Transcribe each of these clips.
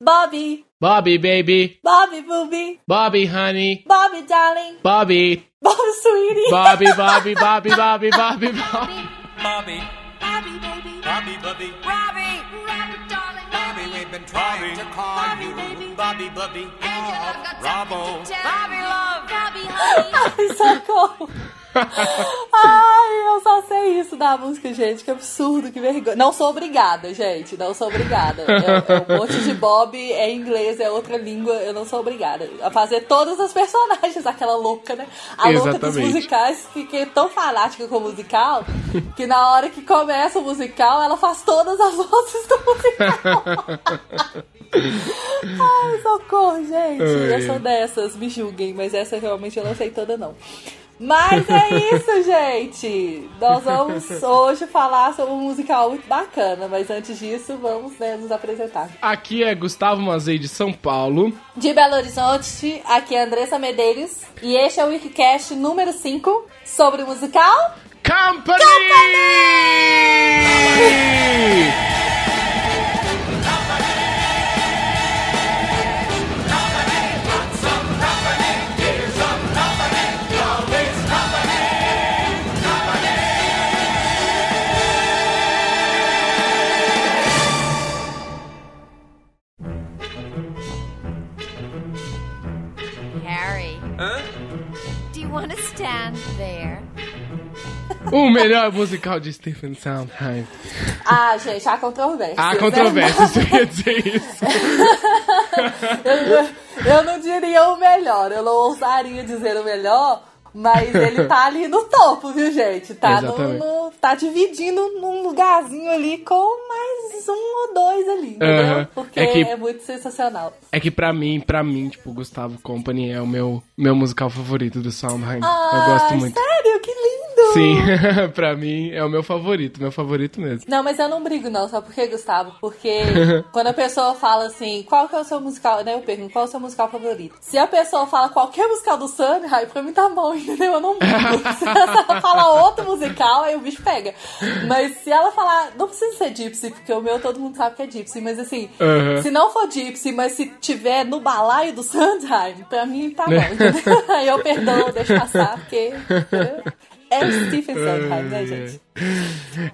Bobby, Bobby, baby. Bobby, booby, Bobby, honey. Bobby, darling, Bobby. Bobby, sweetie. Bobby, Bobby, Bobby, Bobby, Bobby, Bobby. Bobby, Bobby, baby. Bobby, Bobby, Robbie, Robbie, darling, Bobby, we've been trying Bobby, to call Bobby, you. baby. Bobby, Bobby, Angel, I've got Bravo. something to tell Bobby, love. Bobby, honey. Ai, socorro. Ai, eu só sei isso da música, gente. Que absurdo, que vergonha. Não sou obrigada, gente. Não sou obrigada. É, é um monte de Bob, é inglês, é outra língua. Eu não sou obrigada a fazer todas as personagens. Aquela louca, né? A louca dos Exatamente. musicais, que, que é tão fanática com o musical, que na hora que começa o musical, ela faz todas as vozes do musical. Ai, socorro, gente. Eu Ai. sou dessas, me julguem, mas essa realmente eu não sei toda, não. Mas é isso, gente. Nós vamos hoje falar sobre um musical muito bacana, mas antes disso, vamos né, nos apresentar. Aqui é Gustavo Mazei de São Paulo. De Belo Horizonte, aqui é Andressa Medeiros e este é o Wikicast número 5 sobre o musical. Company! Harry, O melhor musical de Stephen Sondheim. Ah, gente, há controvérsia. Há controvérsias, eu ia dizer isso. Eu, eu não diria o melhor, eu não ousaria dizer o melhor, mas ele tá ali no topo, viu, gente? Tá, no, no- tá dividindo num lugarzinho ali com mais um ou dois ali, entendeu? Aham. Porque É é, que- muito sensacional. É que pra mim, pra mim, tipo, Gustavo Company é o meu, meu musical favorito do Sondheim. eu Ah, gosto muito. Sério, que lindo! Sim, pra mim é o meu favorito, meu favorito mesmo. Não, mas eu não brigo não, sabe por quê, Gustavo? Porque quando a pessoa fala assim, qual que é o seu musical, né? Eu pergunto, qual é o seu musical favorito? Se a pessoa fala qualquer musical do Sunny, pra mim tá bom, entendeu? Eu não brigo. se ela falar outro musical, aí o bicho pega. Mas se ela falar, não precisa ser Gypsy, porque o meu todo mundo sabe que é Gypsy, mas assim, se não for Gypsy, mas se tiver no balaio do Sondheim, pra mim tá bom, entendeu? Aí eu perdoo, deixo passar, porque entendeu? É o Stephen Sondheim, né, gente?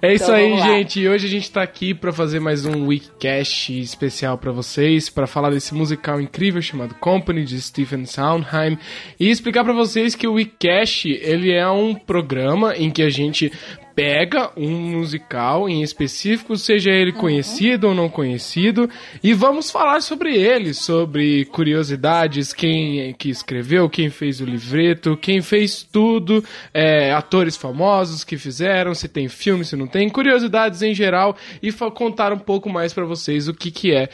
É isso Então, aí, gente. E hoje a gente tá aqui pra fazer mais um Weekcast especial pra vocês, pra falar desse musical incrível chamado Company de Stephen Sondheim e explicar pra vocês que o Weekcast, ele é um programa em que a gente pega um musical em específico, seja ele Uhum. conhecido ou não conhecido, e vamos falar sobre ele, sobre curiosidades, quem é que escreveu, quem fez o livreto, quem fez tudo, é, atores famosos que fizeram, se tem filme, se não tem, curiosidades em geral, e contar um pouco mais pra vocês o que que é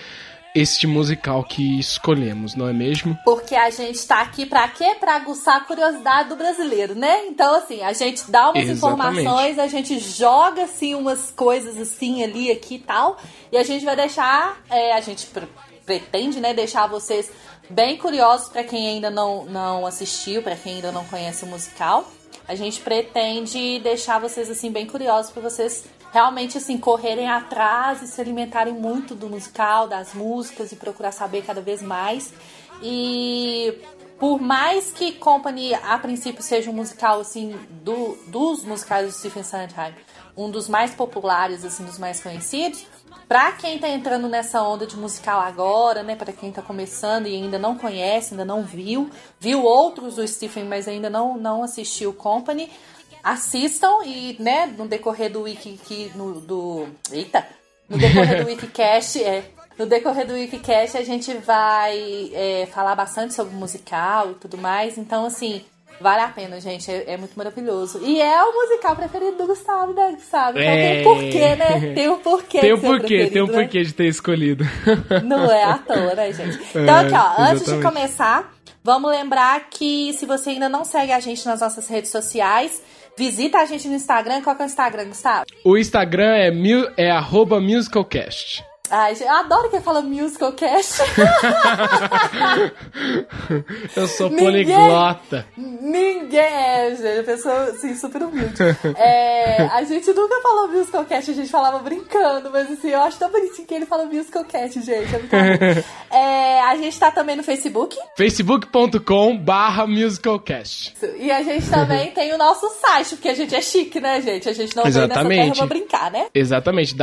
este musical que escolhemos, não é mesmo? Porque a gente tá aqui pra quê? Pra aguçar a curiosidade do brasileiro, né? Então, assim, a gente dá umas Exatamente. informações, a gente joga, assim, umas coisas assim, ali, aqui e tal. E a gente vai deixar, é, a gente pre- pretende, né, deixar vocês bem curiosos pra quem ainda não, não assistiu, pra quem ainda não conhece o musical. A gente pretende deixar vocês, assim, bem curiosos pra vocês realmente, assim, correrem atrás e se alimentarem muito do musical, das músicas e procurar saber cada vez mais. E por mais que Company a princípio seja um musical assim do, dos musicais do Stephen Sondheim, um dos mais populares, assim, dos mais conhecidos, pra quem tá entrando nessa onda de musical agora, né, Pra quem tá começando e ainda não conhece, ainda não viu, viu outros do Stephen, mas ainda não não assistiu Company, assistam e, né, no decorrer do wiki que no do eita, no decorrer do Wikicast, é, no decorrer do Wikicast a gente vai é, falar bastante sobre musical e tudo mais. Então, assim, vale a pena, gente. É, é muito maravilhoso. E é o musical preferido do Gustavo, né, Gustavo? Então É. tem porquê, né? Tem um porquê. Tem um porquê, tem um né? porquê de ter escolhido. Não é à toa, né, gente? Então, É, aqui, ó, antes de exatamente. começar, vamos lembrar que se você ainda não segue a gente nas nossas redes sociais, visita a gente no Instagram. Qual que é o Instagram, Gustavo? O Instagram é, mu- é arroba musicalcast. Ai, eu adoro quem fala musical cast. Eu sou Ninguém- poliglota. Ninguém é, gente. A pessoa, assim, super humilde. É, a gente nunca falou musical cast, a gente falava brincando, mas assim, eu acho tão bonitinho que ele fala musical cast, gente. É. É, a gente tá também no Facebook. facebook.com barra musicalcast. E a gente também tem o nosso site, porque a gente é chique, né, gente? A gente não veio nessa terra pra brincar, né? Exatamente,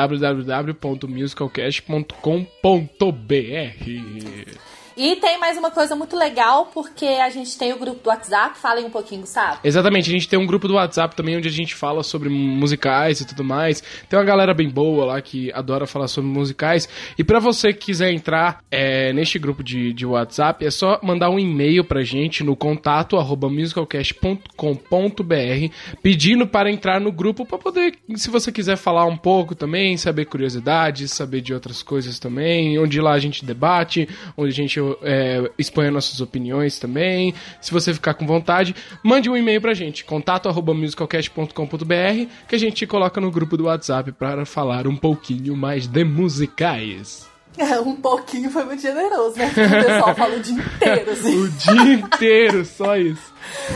www.musicalcast.com.br E tem mais uma coisa muito legal, porque a gente tem o grupo do WhatsApp. Falem um pouquinho, Gustavo. Exatamente, a gente tem um grupo do WhatsApp também onde a gente fala sobre musicais e tudo mais. Tem uma galera bem boa lá que adora falar sobre musicais. E pra você que quiser entrar é, neste grupo de, de WhatsApp, é só mandar um e-mail pra gente no contato arroba musicalcast.com.br pedindo para entrar no grupo pra poder, se você quiser falar um pouco também, saber curiosidades, saber de outras coisas também, onde lá a gente debate, onde a gente é, expõe as nossas opiniões também. Se você ficar com vontade, mande um e-mail pra gente, contato arroba musicalcast.com.br, que a gente coloca no grupo do WhatsApp para falar um pouquinho mais de musicais. É, um pouquinho foi muito generoso, né? Porque o pessoal fala o dia inteiro, assim. O dia inteiro, só isso.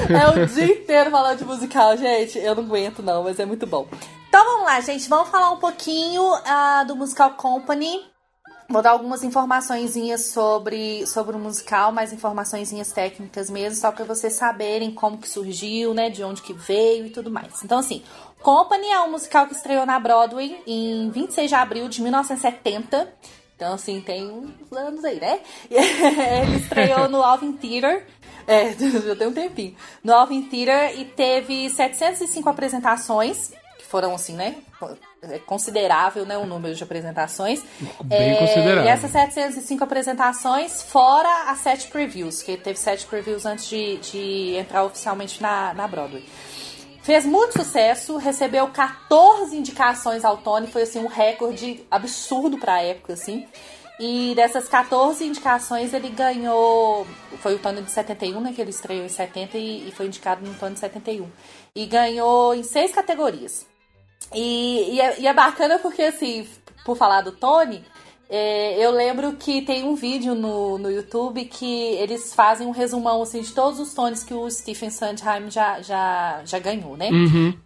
É o dia inteiro falando de musical, gente. Eu não aguento, não, mas é muito bom. Então vamos lá, gente. Vamos falar um pouquinho ah, do Musical Company. Vou dar algumas informaçõezinhas sobre, sobre o musical, mais informaçõezinhas técnicas mesmo, só para vocês saberem como que surgiu, né, de onde que veio e tudo mais. Então, assim, Company é um musical que estreou na Broadway em 26 de abril de 1970. Então, assim, tem uns anos aí, né? Ele estreou no Alvin Theater. É, já tem um tempinho. No Alvin Theater e teve 705 apresentações, foram, assim, né? É considerável, né? O número de apresentações. Bem É, considerável. E essas 705 apresentações, fora as sete previews, que teve sete previews antes de, de entrar oficialmente na, na Broadway. Fez muito sucesso, recebeu 14 indicações ao Tony, foi assim um recorde absurdo pra época, assim. E dessas 14 indicações ele ganhou. Foi o Tony de 71, né? Que ele estreou em 70 e, e foi indicado no Tony de 71. E ganhou em seis categorias. E, e, é, e é bacana porque, assim, por falar do Tony, é, eu lembro que tem um vídeo no, no YouTube que eles fazem um resumão assim, de todos os Tonys que o Stephen Sondheim já, já, já ganhou, né?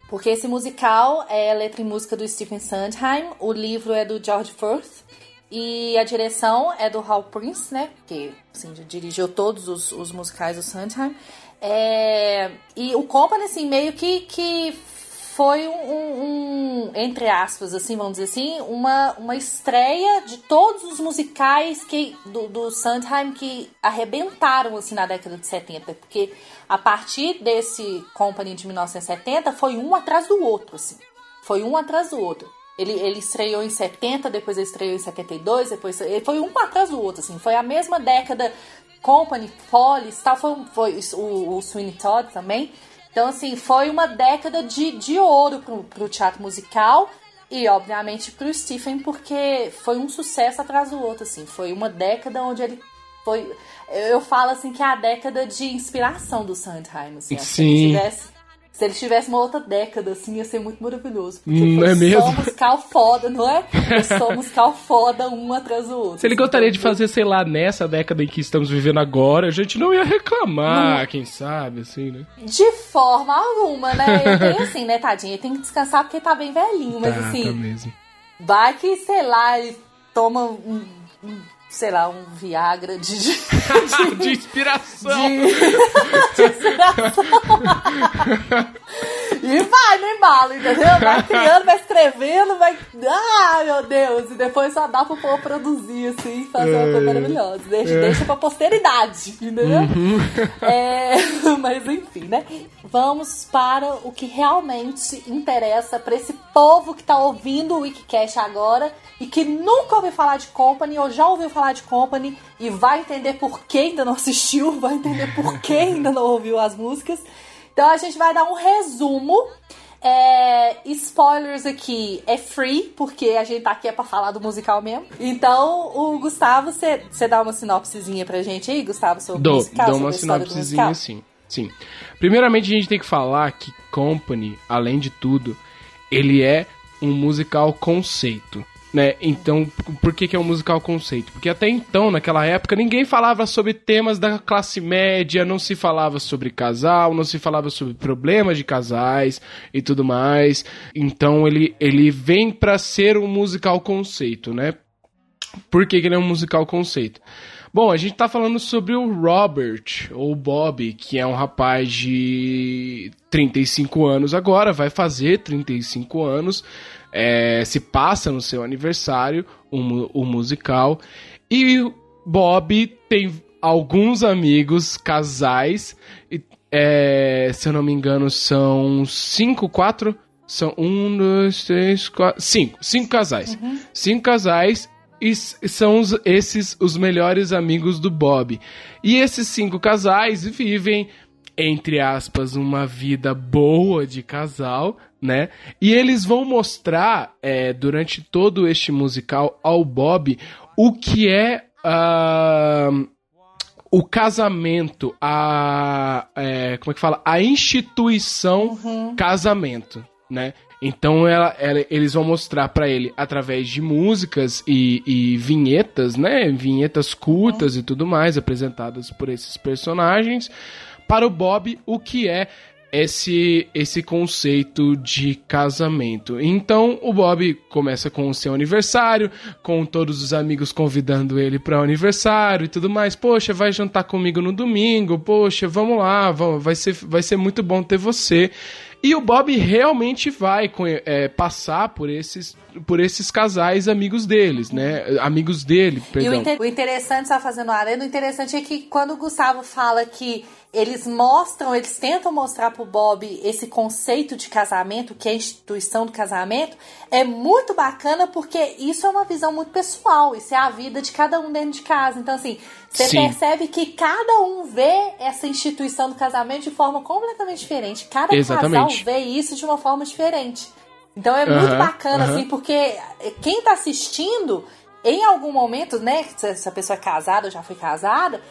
Porque esse musical é letra e música do Stephen Sondheim, o livro é do George Firth e a direção é do Hal Prince, né? Que assim, dirigiu todos os, os musicais do Sondheim. É, e o Company, assim, meio que, que foi um, um- entre aspas, assim, vamos dizer assim, uma, uma estreia de todos os musicais que, do, do Sondheim que arrebentaram, assim, na década de 70. Porque a partir desse Company de 1970, foi um atrás do outro, assim. Foi um atrás do outro. Ele, ele estreou em 70, depois ele estreou em 72, depois ele foi um atrás do outro, assim. Foi a mesma década, Company, Follies, tal, foi, foi o, o Sweeney Todd também. Então, assim, foi uma década de, de ouro pro, pro teatro musical e, obviamente, pro Stephen, porque foi um sucesso atrás do outro, assim. Foi uma década onde ele foi... Eu falo, assim, que é a década de inspiração do Sondheim, assim. Se Sim. tivesse... Se ele tivesse uma outra década, assim, ia ser muito maravilhoso. Porque Hum, foi é só mesmo? musical foda, não é? Foi só musical foda, um atrás do outro. Se ele gostaria de fazer, sei lá, nessa década em que estamos vivendo agora, a gente não ia reclamar, quem sabe, assim, né? De forma alguma, né? Ele tem assim, né, tadinho? Ele tem que descansar porque ele tá bem velhinho, mas tá, assim... tá mesmo. Vai que, sei lá, ele toma um, um, sei lá, um Viagra de. de, de inspiração! de- de inspiração. e vai no embalo, entendeu? Vai criando, vai escrevendo, vai. Ah, meu Deus! E depois só dá pro povo produzir, assim, fazer uma coisa maravilhosa. Deixa, deixa pra posteridade, entendeu? É, mas enfim, né? Vamos para o que realmente interessa pra esse povo que tá ouvindo o Wikicast agora e que nunca ouviu falar de Company ou já ouviu falar de Company e vai entender por que ainda não assistiu, vai entender por que ainda não ouviu as músicas. Então a gente vai dar um resumo. É, spoilers aqui é free, porque a gente tá aqui é pra falar do musical mesmo. Então, o Gustavo, você dá uma sinopsezinha pra gente aí, Gustavo, sobre o musical? dou uma do sinopsezinha sim. Sim. Primeiramente, a gente tem que falar que Company, além de tudo, ele é um musical conceito. Né? Então, por que, que é um musical conceito? Porque até então, naquela época, ninguém falava sobre temas da classe média, não se falava sobre casal, não se falava sobre problemas de casais e tudo mais. Então, ele, ele vem para ser um musical conceito, né? Por que, que ele é um musical conceito? Bom, a gente tá falando sobre o Robert, ou Bob, que é um rapaz de 35 anos agora, vai fazer 35 anos, é, se passa no seu aniversário, o, mu- o musical, e o Bob tem alguns amigos, casais, e, é, se eu não me engano, são cinco, quatro. São um, dois, três, quatro. Cinco. Cinco casais. Cinco casais e são os- esses os melhores amigos do Bob. E esses cinco casais vivem, entre aspas, uma vida boa de casal, né? E eles vão mostrar, é, durante todo este musical, ao Bob o que é. ah, o casamento, a. é, como é que fala? A instituição casamento, né? Então ela, ela- eles vão mostrar pra ele através de músicas e, e vinhetas, né? Vinhetas curtas e tudo mais apresentadas por esses personagens para o Bob o que é esse esse conceito de casamento. Então o Bob começa com o seu aniversário, com todos os amigos convidando ele para o aniversário e tudo mais. Poxa, vai jantar comigo no domingo. Poxa, vamos lá, vamos, vai ser vai ser muito bom ter você. E o Bob realmente vai é, passar por esses, por esses casais amigos deles, né? Amigos dele, E o, perdão. inter- o interessante, só fazendo arena, o interessante é que quando o Gustavo fala que eles mostram, eles tentam mostrar pro Bob esse conceito de casamento, que é a instituição do casamento, é muito bacana porque isso é uma visão muito pessoal, isso é a vida de cada um dentro de casa. Então, assim, você Sim. percebe que cada um vê essa instituição do casamento de forma completamente diferente. Cada Exatamente. casal vê isso de uma forma diferente. Então é muito Aham, bacana, aham. assim, porque quem tá assistindo, em algum momento, né, se essa pessoa é casada ou já foi casada,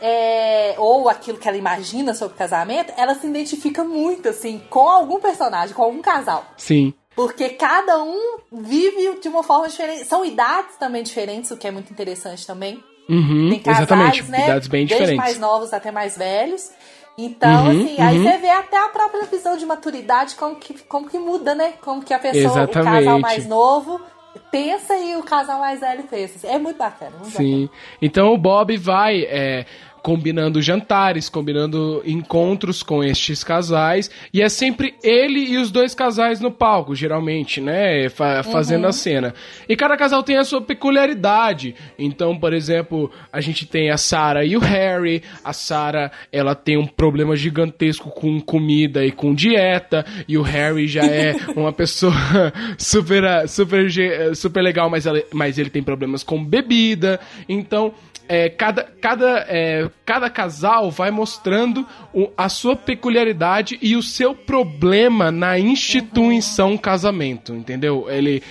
é, ou aquilo que ela imagina sobre casamento, ela se identifica muito, assim, com algum personagem, com algum casal. Sim. Porque cada um vive de uma forma diferente. São idades também diferentes, o que é muito interessante também. Uhum, Tem casais, exatamente. né? Idades bem desde diferentes. mais novos até mais velhos. Então, Uhum, assim, aí uhum. você vê até a própria visão de maturidade, como que, como que muda, né? Como que a pessoa, o Exatamente. casal mais novo pensa e o casal mais velho pensa. É muito bacana. Muito Sim. Então o Bob vai é, combinando jantares, combinando encontros com estes casais, e é sempre ele e os dois casais no palco, geralmente, né? fa- fazendo a cena. E cada casal tem a sua peculiaridade. Então, por exemplo, a gente tem a Sarah e o Harry. A Sarah, ela tem um problema gigantesco com comida e com dieta, e o Harry já é uma pessoa super, super, super legal, mas, ela- mas ele tem problemas com bebida. Então, é, cada, cada, é, cada casal vai mostrando o- a sua peculiaridade e o seu problema na instituição casamento, entendeu? Ele,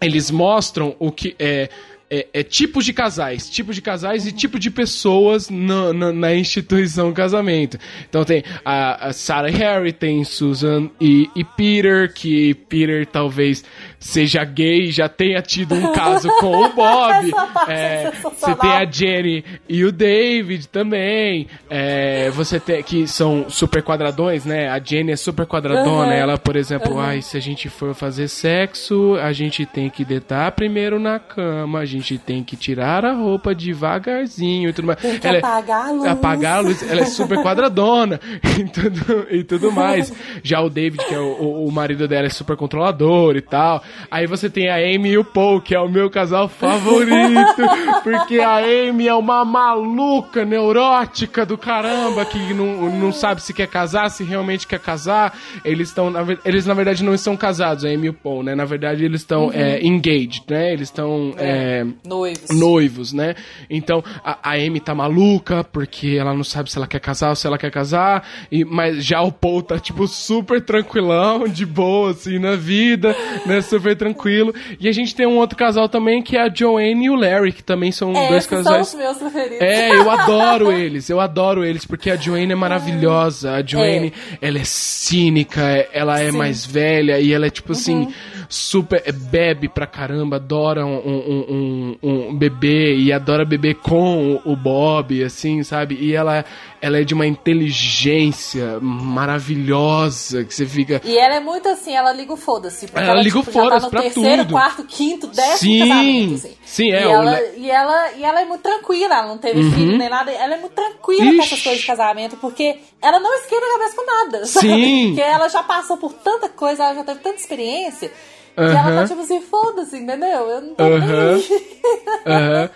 eles mostram o que é, é, é tipos de casais, tipos de casais e tipo de pessoas na, na, instituição casamento. Então tem a, a Sarah Harry, tem Susan e, e Peter, que Peter talvez seja gay, já tenha tido um caso com o Bob. É É, você tem a Jenny e o David também. É, você tem que são super quadradões, né? A Jenny é super quadradona. Uhum. Ela, por exemplo, ai, se a gente for fazer sexo, a gente tem que deitar primeiro na cama, a gente tem que tirar a roupa devagarzinho e tudo mais. Tem que Ela é- apagar a luz. Apagar a luz. Ela é super quadradona e tudo, e tudo mais. Já o David, que é o, o- o marido dela, é super controlador e tal. Aí você tem a Amy e o Paul, que é o meu casal favorito, porque a Amy é uma maluca, neurótica do caramba, que não, não sabe se quer casar, se realmente quer casar. Eles estão, eles na verdade não estão casados, a Amy e o Paul, né? Na verdade eles estão é, engaged, né? Eles estão é, Noivos. noivos, né? Então a, a Amy tá maluca porque ela não sabe se ela quer casar ou se ela quer casar, e, mas já o Paul tá tipo super tranquilão, de boa assim na vida, né? Super super tranquilo. E a gente tem um outro casal também, que é a Joanne e o Larry, que também são É, dois esses são casais. os meus preferidos. É, eu adoro eles, eu adoro eles, porque a Joanne é maravilhosa. A Joanne, ela é cínica, é- ela é Sim. mais velha e ela é tipo assim, super. é, bebe pra caramba, adora um, um, um- um bebê e adora beber com o, o Bob, assim, sabe? E ela, ela é de uma inteligência maravilhosa que você fica. E ela é muito assim, ela liga o foda-se. porque Ela liga o tipo, já foda-se tá no pra terceiro, tudo. quarto, quinto, décimo Sim, casamento, assim. sim, é, E ela, Le- e, ela, e ela é muito tranquila, ela não teve filho nem nada. Ela é muito tranquila com essas Ixi. coisas de casamento, porque ela não esquenta a cabeça com nada, sabe? Sim. Porque ela já passou por tanta coisa, ela já teve tanta experiência, que ela tá tipo assim, foda-se, entendeu? Eu não tô Aham. nem aí. Aham.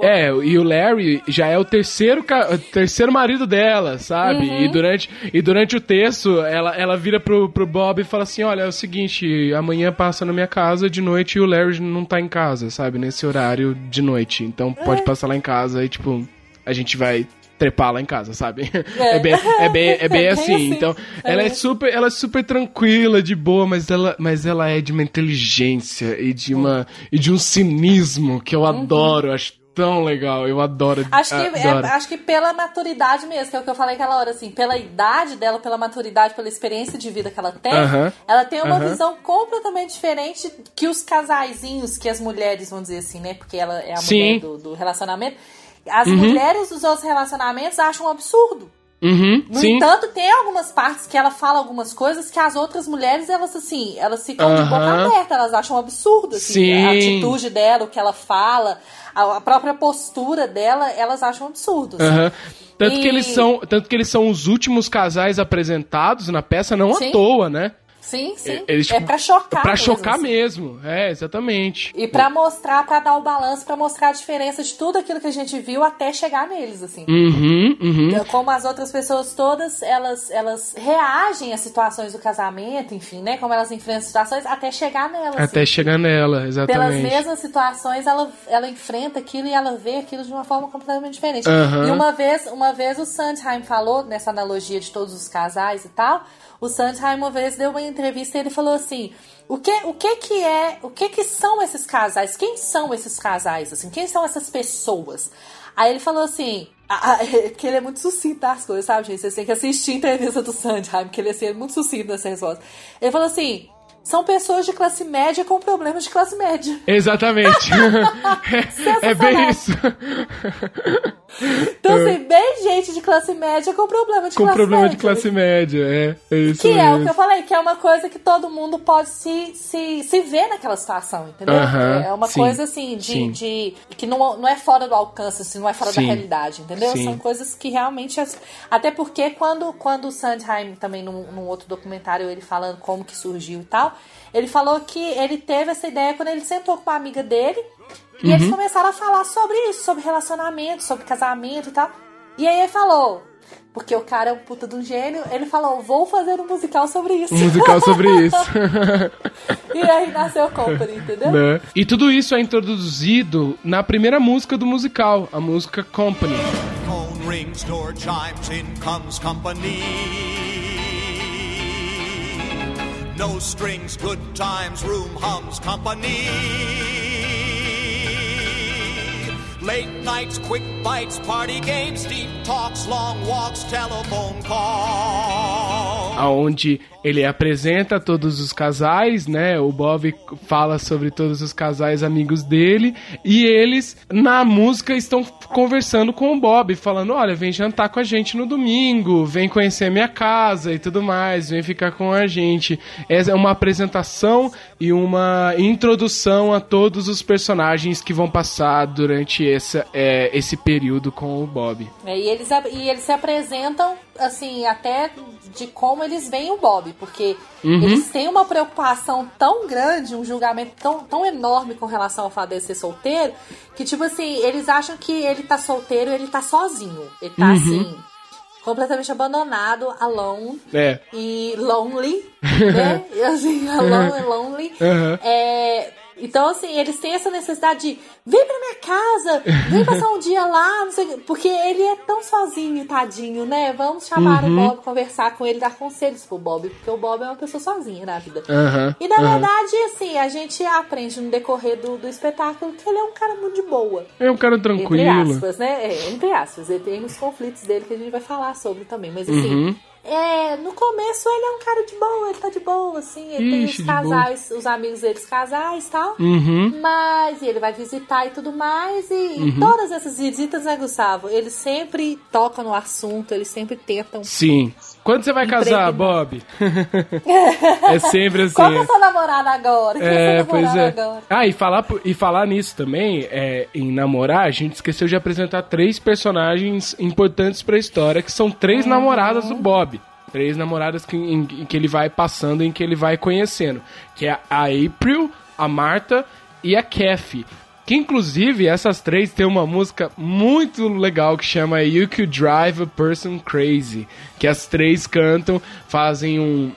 É, e o Larry já é o terceiro, terceiro marido dela, sabe? Uhum. E, durante, e durante o texto, ela, ela vira pro, pro Bob e fala assim: Olha, é o seguinte, amanhã passa na minha casa de noite e o Larry não tá em casa, sabe? Nesse horário de noite. Então pode passar lá em casa e, tipo, a gente vai trepar lá em casa, sabe? É. É, bem, é, bem, é bem Bem assim. assim. Então, É ela é super, ela é super tranquila, de boa, mas ela, mas ela é de uma inteligência e de uma e de um cinismo que eu adoro, acho tão legal, eu adoro. Uhum. Acho que, é- adoro. acho que pela maturidade mesmo, que é o que eu falei aquela hora, assim, pela idade dela, pela maturidade, pela experiência de vida que ela tem, Aham. ela tem uma Aham. visão completamente diferente que os casaizinhos, que as mulheres, vamos dizer assim, né? Porque ela é a Sim. mulher do, do relacionamento. As mulheres dos outros relacionamentos acham um absurdo. Uhum, No sim. entanto, tem algumas partes que ela fala algumas coisas que as outras mulheres, elas assim, elas ficam de boca aberta, elas acham um absurdo, assim, Sim. a atitude dela, o que ela fala, a, própria postura dela, elas acham um absurdo. assim. Aham. Tanto, E- que eles são, tanto que eles são os últimos casais apresentados na peça, não Sim. à toa, né? Sim, sim. Eles, é pra chocar Pra mesmo, chocar assim. mesmo, é, exatamente. E pra mostrar, pra dar o balanço, pra mostrar a diferença de tudo aquilo que a gente viu até chegar neles, assim. Uhum, uhum. Então, Como as outras pessoas todas, elas, elas reagem às situações do casamento, enfim, né? Como elas enfrentam situações até chegar nelas. Até chegar nela, Pelas exatamente. mesmas situações, ela, ela enfrenta aquilo e ela vê aquilo de uma forma completamente diferente. Aham. E uma vez, uma vez o Sandheim falou, nessa analogia de todos os casais e tal, o Sandheim uma vez deu uma entrevista e ele falou assim: o que, o que que é, o que que são esses casais? Quem são esses casais? Assim, quem são essas pessoas? Aí ele falou assim, a- a- porque ele é muito sucinto das coisas, sabe, gente? Vocês têm que assistir a entrevista do Sandheim, porque ele assim, é muito sucinto nessa resposta. Ele falou assim: são pessoas de classe média com problemas de classe média. Exatamente. é, é bem isso. Então, assim, bem gente de classe média com problema de Com classe problema média. de classe média, é. É isso Que é o mesmo. que eu falei, que é uma coisa que todo mundo pode se, se, se ver naquela situação, entendeu? Aham, é uma sim, coisa assim, de, de. que não, não é fora do alcance, assim, não é fora da Sim, realidade, entendeu? sim. São coisas que realmente. Até porque quando, quando o Sandheim, também num, num outro documentário, ele falando como que surgiu e tal, ele falou que ele teve essa ideia quando ele sentou com uma amiga dele. E Uhum. eles começaram a falar sobre isso, sobre relacionamento, sobre casamento e tal. E aí ele falou, porque o cara é um puta de um gênio, ele falou, vou fazer um musical sobre isso. Um musical sobre isso. e aí nasceu o Company, entendeu? Né? E tudo isso é introduzido na primeira música do musical, a música Company. Phone rings, door chimes, in comes company. No strings, good times, room hums company. Late nights, quick bites, party games, deep talks, long walks, telephone calls. aonde ele apresenta todos os casais, né? O Bob fala sobre todos os casais amigos dele e eles na música estão conversando com o Bob, falando: "Olha, vem jantar com a gente no domingo, vem conhecer minha casa e tudo mais, vem ficar com a gente". Essa é uma apresentação e uma introdução a todos os personagens que vão passar durante essa, é, esse período com o Bob. É, e, eles, e eles se apresentam, assim, até de como eles veem o Bob, porque Uhum. eles têm uma preocupação tão grande, um julgamento tão, tão enorme com relação ao fato de ser solteiro, que, tipo assim, eles acham que ele tá solteiro e ele tá sozinho. Ele Uhum. tá, assim, completamente abandonado, alone. É. e lonely, né? E assim, alone and lonely. Uhum. É, Então, assim, eles têm essa necessidade de vem pra minha casa, vem passar um dia lá, não sei. Porque ele é tão sozinho, tadinho, né? Vamos chamar Uhum. o Bob, conversar com ele, dar conselhos pro Bob, porque o Bob é uma pessoa sozinha na vida. Aham, E na aham. verdade, assim, a gente aprende no decorrer do, do espetáculo que ele é um cara muito de boa. É um cara Entre tranquilo. aspas, né? É, entre aspas. Ele tem os conflitos dele que a gente vai falar sobre também. Mas assim, Uhum. É, no começo ele é um cara de boa, ele tá de boa, assim. Ele Ixi, tem os casais, os amigos deles casais e tal. Uhum. Mas ele vai visitar e tudo mais. E Uhum. em todas essas visitas, né, Gustavo? Eles sempre tocam no assunto, eles sempre tentam. Sim. Quando você vai casar. Bob? é sempre assim. Qual é a sua namorada agora? Quem é, É, pois é. agora? Ah, e falar, e falar nisso também, é, em namorar, a gente esqueceu de apresentar três personagens importantes pra história, que são três Uhum. namoradas do Bob. Três namoradas que, em que ele vai passando, em que ele vai conhecendo. Que é a April, a Marta e a Kathy. Que inclusive essas três têm uma música muito legal que chama You Could Drive a Person Crazy. Que as três cantam, fazem um,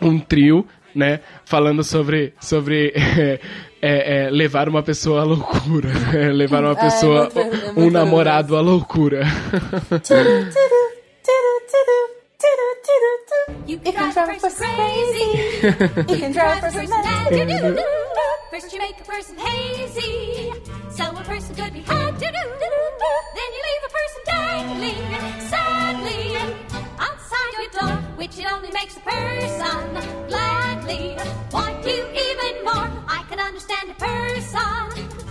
um trio, né? Falando sobre, sobre é, é, levar uma pessoa à loucura. né? levar uma É, pessoa, é muito um namorado à loucura. You It can drive a person crazy. you can drive a person mad. First you make a person hazy, so a person could be had. Then you leave a person dangling sadly outside your door, which it only makes a person gladly want you even more. I can understand a person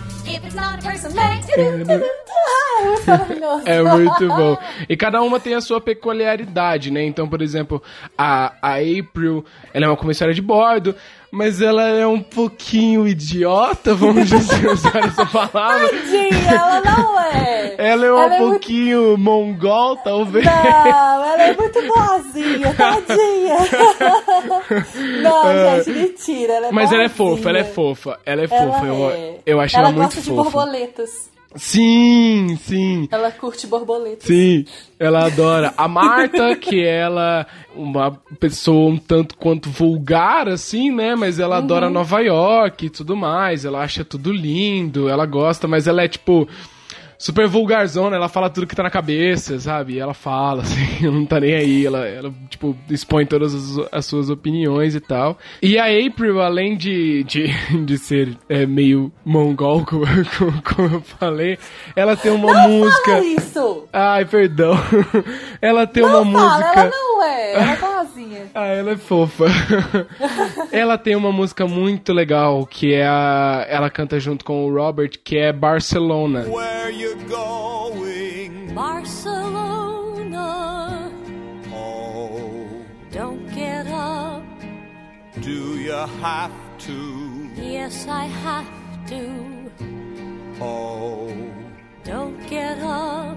É muito bom. E cada uma tem a sua peculiaridade, né? Então, por exemplo, a, a April, ela é uma comissária de bordo, mas ela é um pouquinho idiota, vamos dizer, usar essa palavra. Tadinha, ela não é. Ela é um Ela é muito- pouquinho mongol, talvez. Não, ela é muito boazinha, tadinha. Não, gente, mentira. Ela é Mas ela é boazinha. fofa, ela é fofa, ela é Ela fofa. Eu, é. eu acho ela ela, muito gosta de fofa. borboletas. Sim, sim. Ela curte borboletas. Sim, ela adora. A Marta, que ela uma pessoa um tanto quanto vulgar, assim, né? Mas ela adora Nova York e tudo mais. Ela acha tudo lindo, ela gosta, mas ela é tipo. Super vulgarzona, ela fala tudo que tá na cabeça, sabe? E ela fala, assim, não tá nem aí. Ela, ela tipo, expõe todas as, as suas opiniões e tal. E a April, além de, de, de ser é, meio mongol, como, como, como eu falei, ela tem uma Não música. fala isso! Ai, perdão. Ela tem Não uma fala, música. ela não é. Ela é boazinha. Ah, ela é fofa. ela tem uma música muito legal que é a. Ela canta junto com o Robert, que é Barcelona. Where you going? Barcelona, Oh, don't get up. do you have to? Yes, I have to. Oh, Don't get up.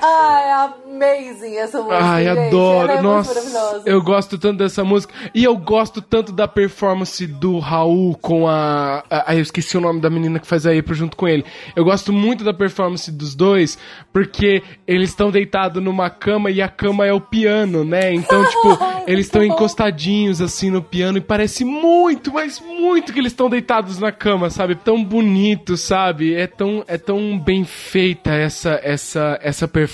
Ai, amazing essa música. Ai, gente. adoro. Ela é Nossa, eu gosto tanto dessa música. E eu gosto tanto da performance do Raul com a. a- eu esqueci o nome da menina que faz a April junto com ele. Eu gosto muito da performance dos dois, porque eles estão deitados numa cama e a cama é o piano, né? Então, tipo, eles estão encostadinhos assim no piano e parece muito, mas muito que eles estão deitados na cama, sabe? Tão bonito, sabe? É tão, é tão bem feita essa, essa, essa performance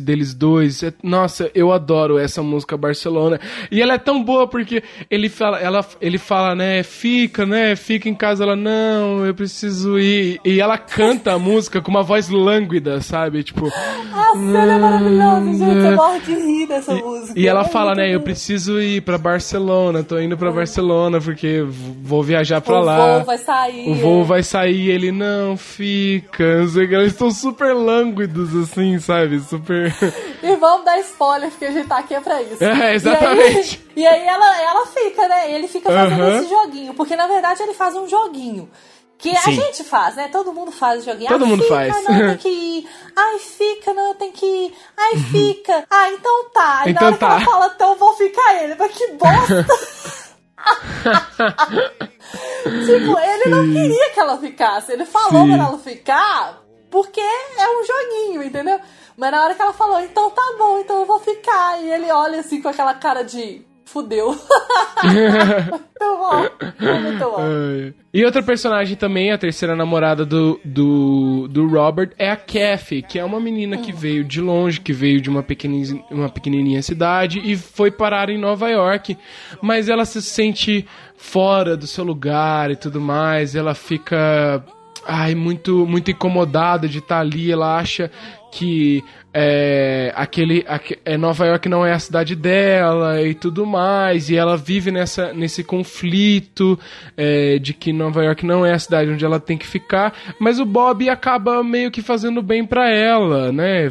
deles dois. É- nossa, eu adoro essa música Barcelona. E ela é tão boa porque ele fala, ela, ele fala, né? Fica, né? Fica em casa. Ela, não, eu preciso ir. E ela canta a música com uma voz lânguida, sabe? Tipo. A cena é maravilhosa, gente. Você morre de rir dessa música. E ela É fala, né? Eu boa. preciso ir pra Barcelona, tô indo pra Barcelona porque vou viajar pra O lá. voo vai sair. O voo vai sair, ele não fica. Não sei o que. Eles estão super lânguidos, assim, sabe? Super. E vamos dar spoiler, porque a gente tá aqui é pra isso. É, exatamente. E aí, e aí ela, ela fica, né? Ele fica fazendo esse joguinho. Porque na verdade ele faz um joguinho. Que a Sim. gente faz, né? Todo mundo faz joguinho. Todo Ai, mundo fica, faz. Não, tem que ir. Ai, fica, não, tem que ir. Ai, fica. Ah, então tá. Aí Então na hora tá. que ela fala, então vou ficar ele. Mas que bosta. tipo, ele não queria que ela ficasse. Ele falou Sim. pra ela ficar porque é um joguinho, entendeu? Mas na hora que ela falou, então tá bom, então eu vou ficar. E ele olha assim com aquela cara de fudeu. muito bom. Muito bom. E outra personagem também, a terceira namorada do, do, do Robert, é a Kathy, que é uma menina que veio de longe, que veio de uma pequenininha, uma pequenininha cidade e foi parar em Nova York. Mas ela se sente fora do seu lugar e tudo mais, ela fica ai, muito, muito incomodada de estar ali. Ela acha que é, aquele, aque- é, Nova York não é a cidade dela e tudo mais. E ela vive nessa, nesse conflito é, de que Nova York não é a cidade onde ela tem que ficar. Mas o Bob acaba meio que fazendo bem pra ela, né?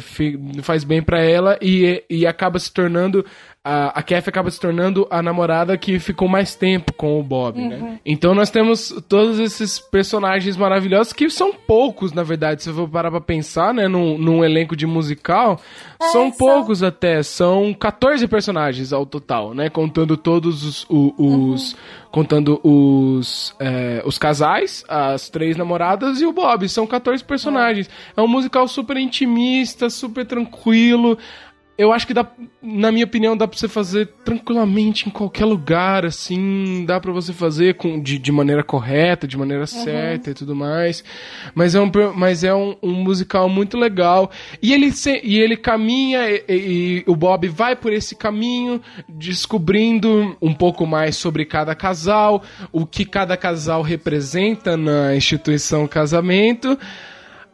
Faz bem pra ela e, e acaba se tornando a, a Kathy acaba se tornando a namorada que ficou mais tempo com o Bob, né? Então nós temos todos esses personagens maravilhosos, que são poucos, na verdade, se eu for parar pra pensar, né, num, num elenco de musical, são são. poucos até, são 14 personagens ao total, né, contando todos os... os Contando os, é, os casais, as três namoradas e o Bob. São 14 personagens. É um musical super intimista, super tranquilo eu acho que dá, na minha opinião, dá pra você fazer tranquilamente em qualquer lugar, assim, dá pra você fazer com, de, de maneira correta, de maneira certa e tudo mais. Mas é um, mas é um, um musical muito legal. E ele, se- e ele caminha, e, e- e o Bob vai por esse caminho, descobrindo um pouco mais sobre cada casal, o que cada casal representa na instituição casamento.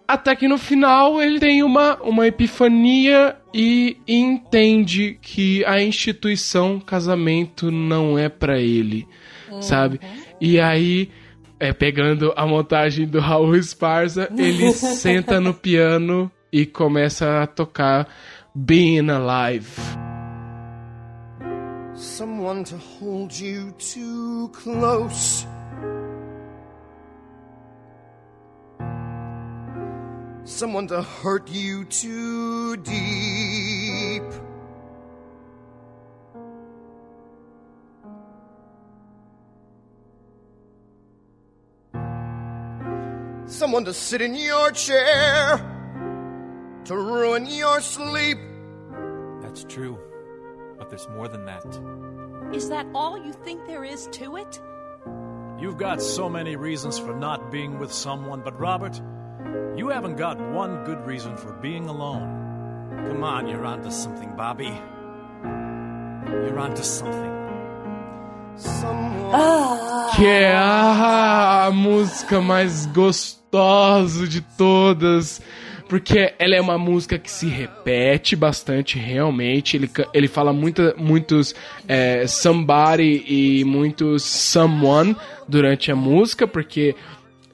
Até que no final ele tem uma, uma epifania e entende que a instituição casamento não é pra ele, sabe? E aí, é, pegando a montagem do Raul Esparza, ele senta no piano e começa a tocar Being Alive. Someone to hold you too close. Someone to hurt you too deep. Someone to sit in your chair to ruin your sleep. That's true. But there's more than that. Is that all you think there is to it? You've got so many reasons for not being with someone, but Robert, you haven't got one good reason for being alone. Come on, you're onto something, Bobby. You're onto something. Someone. Que é a, a música mais gostosa de todas. Porque ela é uma música que se repete bastante, realmente. Ele, ele fala muita, muitos é, somebody e muitos someone durante a música, porque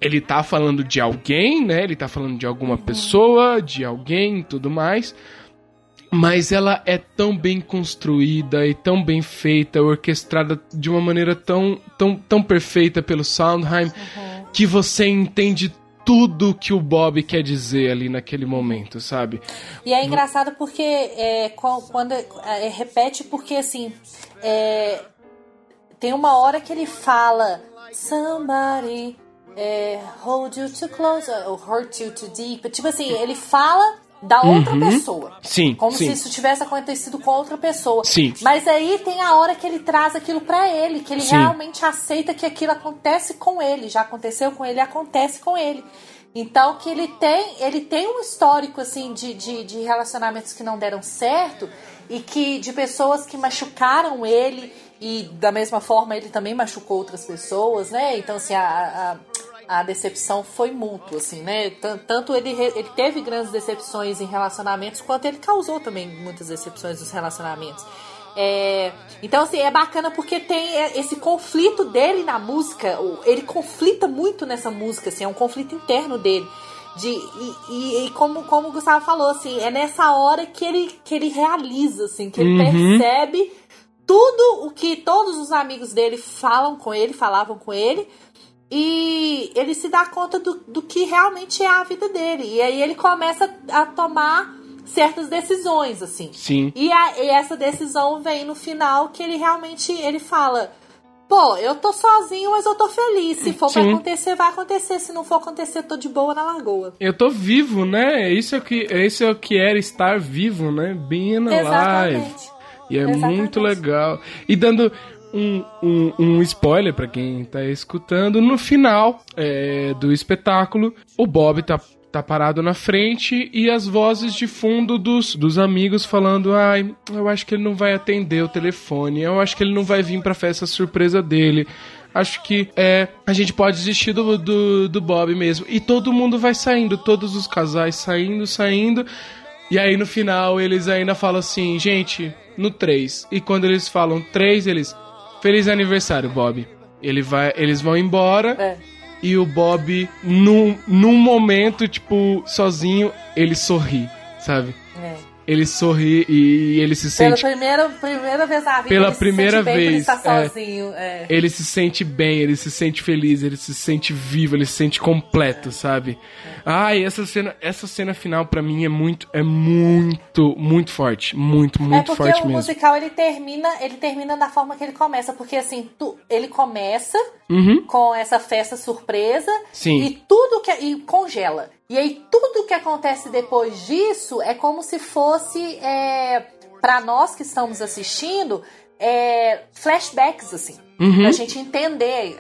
ele tá falando de alguém, né? Ele tá falando de alguma pessoa, de alguém e tudo mais. Mas ela é tão bem construída e tão bem feita, orquestrada de uma maneira tão, tão, tão perfeita pelo Sondheim, que você entende tudo que o Bob quer dizer ali naquele momento, sabe? E é engraçado porque é, quando é, repete, porque assim é, tem uma hora que ele fala somebody é, hold you too close or hurt you too deep. Tipo assim, ele fala da outra pessoa. Uhum. Sim, Como sim. se isso tivesse acontecido com outra pessoa. Sim. Mas aí tem a hora que ele traz aquilo pra ele, que ele Sim. realmente aceita que aquilo acontece com ele, já aconteceu com ele, acontece com ele. Então que ele tem, ele tem um histórico assim de, de, de relacionamentos que não deram certo e que de pessoas que machucaram ele e da mesma forma ele também machucou outras pessoas, né? Então assim a, a, a decepção foi mútua, assim, né? Tan- Tanto ele, ele teve grandes decepções em relacionamentos, quanto ele causou também muitas decepções nos relacionamentos. É, então, assim, é bacana porque tem é, esse conflito dele na música. Ele conflita muito nessa música, assim, é um conflito interno dele. De, e, e- e como, como o Gustavo falou, assim, é nessa hora que ele, que ele realiza, assim, que ele percebe tudo o que todos os amigos dele falam com ele, falavam com ele, e ele se dá conta do, do que realmente é a vida dele. E aí ele começa a tomar certas decisões, assim. Sim. E, a- e essa decisão vem no final que ele realmente ele fala: Pô, eu tô sozinho, mas eu tô feliz. Se for pra Sim. acontecer, vai acontecer. Se não for acontecer, tô de boa na lagoa. Eu tô vivo, né? Isso é o que, isso é o que era estar vivo, né? Being alive. Exatamente. E é Exatamente. muito legal. E dando um, um, um spoiler pra quem tá escutando, no final é, do espetáculo, o Bob tá, tá parado na frente e as vozes de fundo dos, dos amigos falando: Ai, eu acho que ele não vai atender o telefone, eu acho que ele não vai vir pra festa surpresa dele. Acho que é, a gente pode desistir do, do, do Bob mesmo. E todo mundo vai saindo, todos os casais saindo, saindo. E aí no final eles ainda falam assim, gente, no 3. E quando eles falam 3, eles. Feliz aniversário, Bob. Ele vai, eles vão embora É. e o Bob, num, num momento, tipo, sozinho, ele sorri, sabe? É. Ele sorri e ele se Pela sente. primeira, primeira vez na vida, Pela ele se primeira sente bem por vez, estar é. sozinho. É. Ele se sente bem, ele se sente feliz, ele se sente vivo, ele se sente completo, sabe? Ai, essa cena, essa cena final pra mim é muito, é muito, muito forte, muito, É muito porque forte o mesmo. musical ele termina, ele termina da forma que ele começa, porque assim, tu- ele começa Uhum. com essa festa surpresa Sim. e tudo que e congela. E aí tudo que acontece depois disso é como se fosse é, para nós que estamos assistindo é, flashbacks assim, Uhum. pra gente entender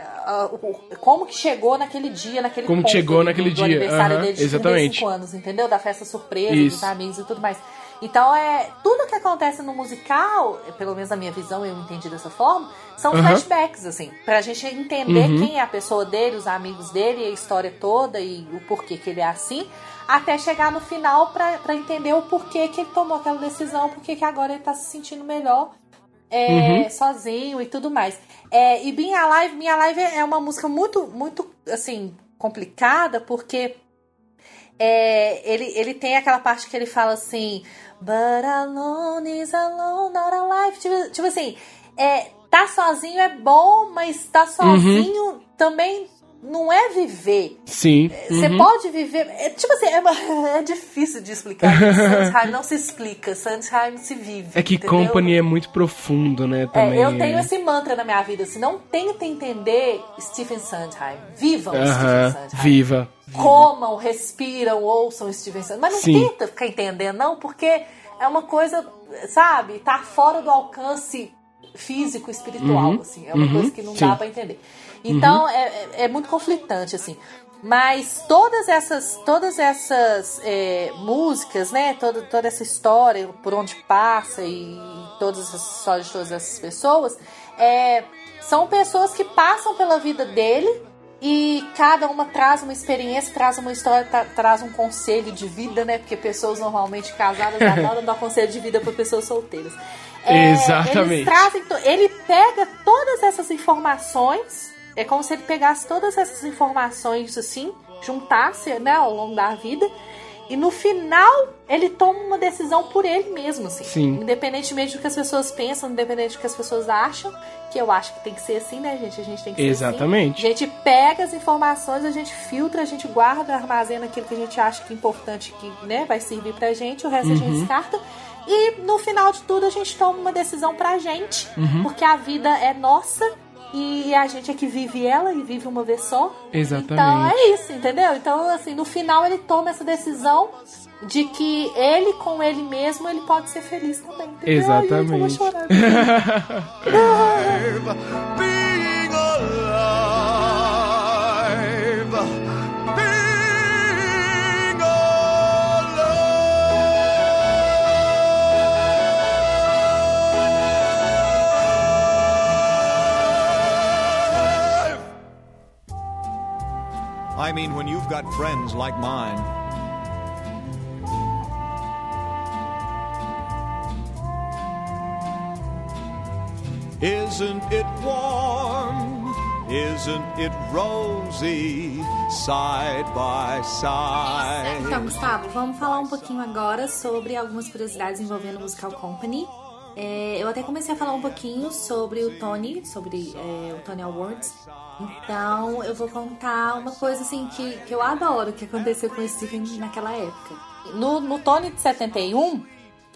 o- como que chegou naquele dia, naquele Como ponto chegou do- naquele do dia, aniversário aham, dele de exatamente. 35 anos, entendeu? Da festa surpresa, Isso. dos amigos e tudo mais. Então é tudo que acontece no musical, pelo menos na minha visão, eu entendi dessa forma, são Aham. flashbacks, assim, pra gente entender Uhum. quem é a pessoa dele, os amigos dele, a história toda e o porquê que ele é assim, até chegar no final pra, pra entender o porquê que ele tomou aquela decisão, porquê que agora ele tá se sentindo melhor é, sozinho e tudo mais. É, e Being Alive, Being Alive é uma música muito, muito, assim, complicada, porque é, ele, ele tem aquela parte que ele fala assim, But alone is alone, not alive. Tipo, tipo assim, é, tá sozinho é bom, mas tá sozinho também não é viver. Sim. Você uhum. pode viver. É, tipo assim, é, é difícil de explicar. Sondheim não se explica, Sondheim se vive. É que entendeu? Company é muito profundo, né? É, Também. eu tenho esse mantra na minha vida, assim, não tenta entender Stephen Sondheim. Vivam Aham, Stephen Sondheim. Viva. Comam, respiram, ouçam Stephen Sondheim. Mas não Sim. tenta ficar entendendo, não, porque é uma coisa, sabe, tá fora do alcance físico, espiritual, Uhum, assim. É uma uhum, coisa que não sim. dá pra entender. Então, é, é- é muito conflitante, assim. Mas todas essas, todas essas é, músicas, né? Toda, toda essa história, por onde passa e todas essas histórias de todas essas pessoas, é, são pessoas que passam pela vida dele e cada uma traz uma experiência, traz uma história, tra- traz um conselho de vida, né? Porque pessoas normalmente casadas adoram dar conselho de vida para pessoas solteiras. É, Exatamente. Eles trazem, ele pega todas essas informações, é como se ele pegasse todas essas informações assim, juntasse, né, ao longo da vida. E no final, ele toma uma decisão por ele mesmo, assim. Sim. Independentemente do que as pessoas pensam, independente do que as pessoas acham, que eu acho que tem que ser assim, né, gente? A gente tem que ser Exatamente. assim. A gente pega as informações, a gente filtra, a gente guarda, armazena aquilo que a gente acha que é importante, que né, vai servir pra gente, o resto a Uhum. gente descarta. E no final de tudo, a gente toma uma decisão pra gente, Uhum. porque a vida é nossa e a gente é que vive ela e vive uma vez só. Exatamente. Então é isso, entendeu? Então, assim, no final ele toma essa decisão de que ele, com ele mesmo, ele pode ser feliz também. Entendeu? Ai, gente, eu vou Exatamente. chorar. I mean, when you've got friends like mine. Isn't it warm? Isn't it rosy? Side by side. Então, Gustavo, vamos falar um pouquinho agora sobre algumas curiosidades envolvendo o Musical Company. É, eu até comecei a falar um pouquinho sobre o Tony, sobre é, o Tony Awards. Então, eu vou contar uma coisa assim que, que eu adoro que aconteceu com o Stephen naquela época. No, no Tony de 71,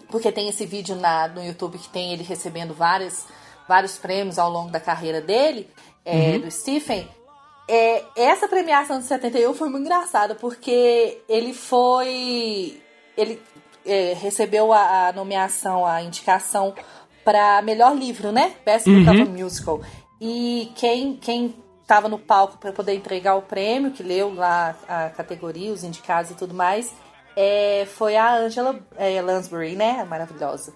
porque tem esse vídeo na, no YouTube que tem ele recebendo vários, vários prêmios ao longo da carreira dele, é, do Stephen. É, essa premiação de 71 foi muito engraçada, porque ele foi. Ele é, recebeu a, a nomeação, a indicação pra melhor livro, né? Best Book of a Musical. E quem, quem tava no palco para poder entregar o prêmio, que leu lá a categoria, os indicados e tudo mais, é, foi a Angela é, Lansbury, né? Maravilhosa.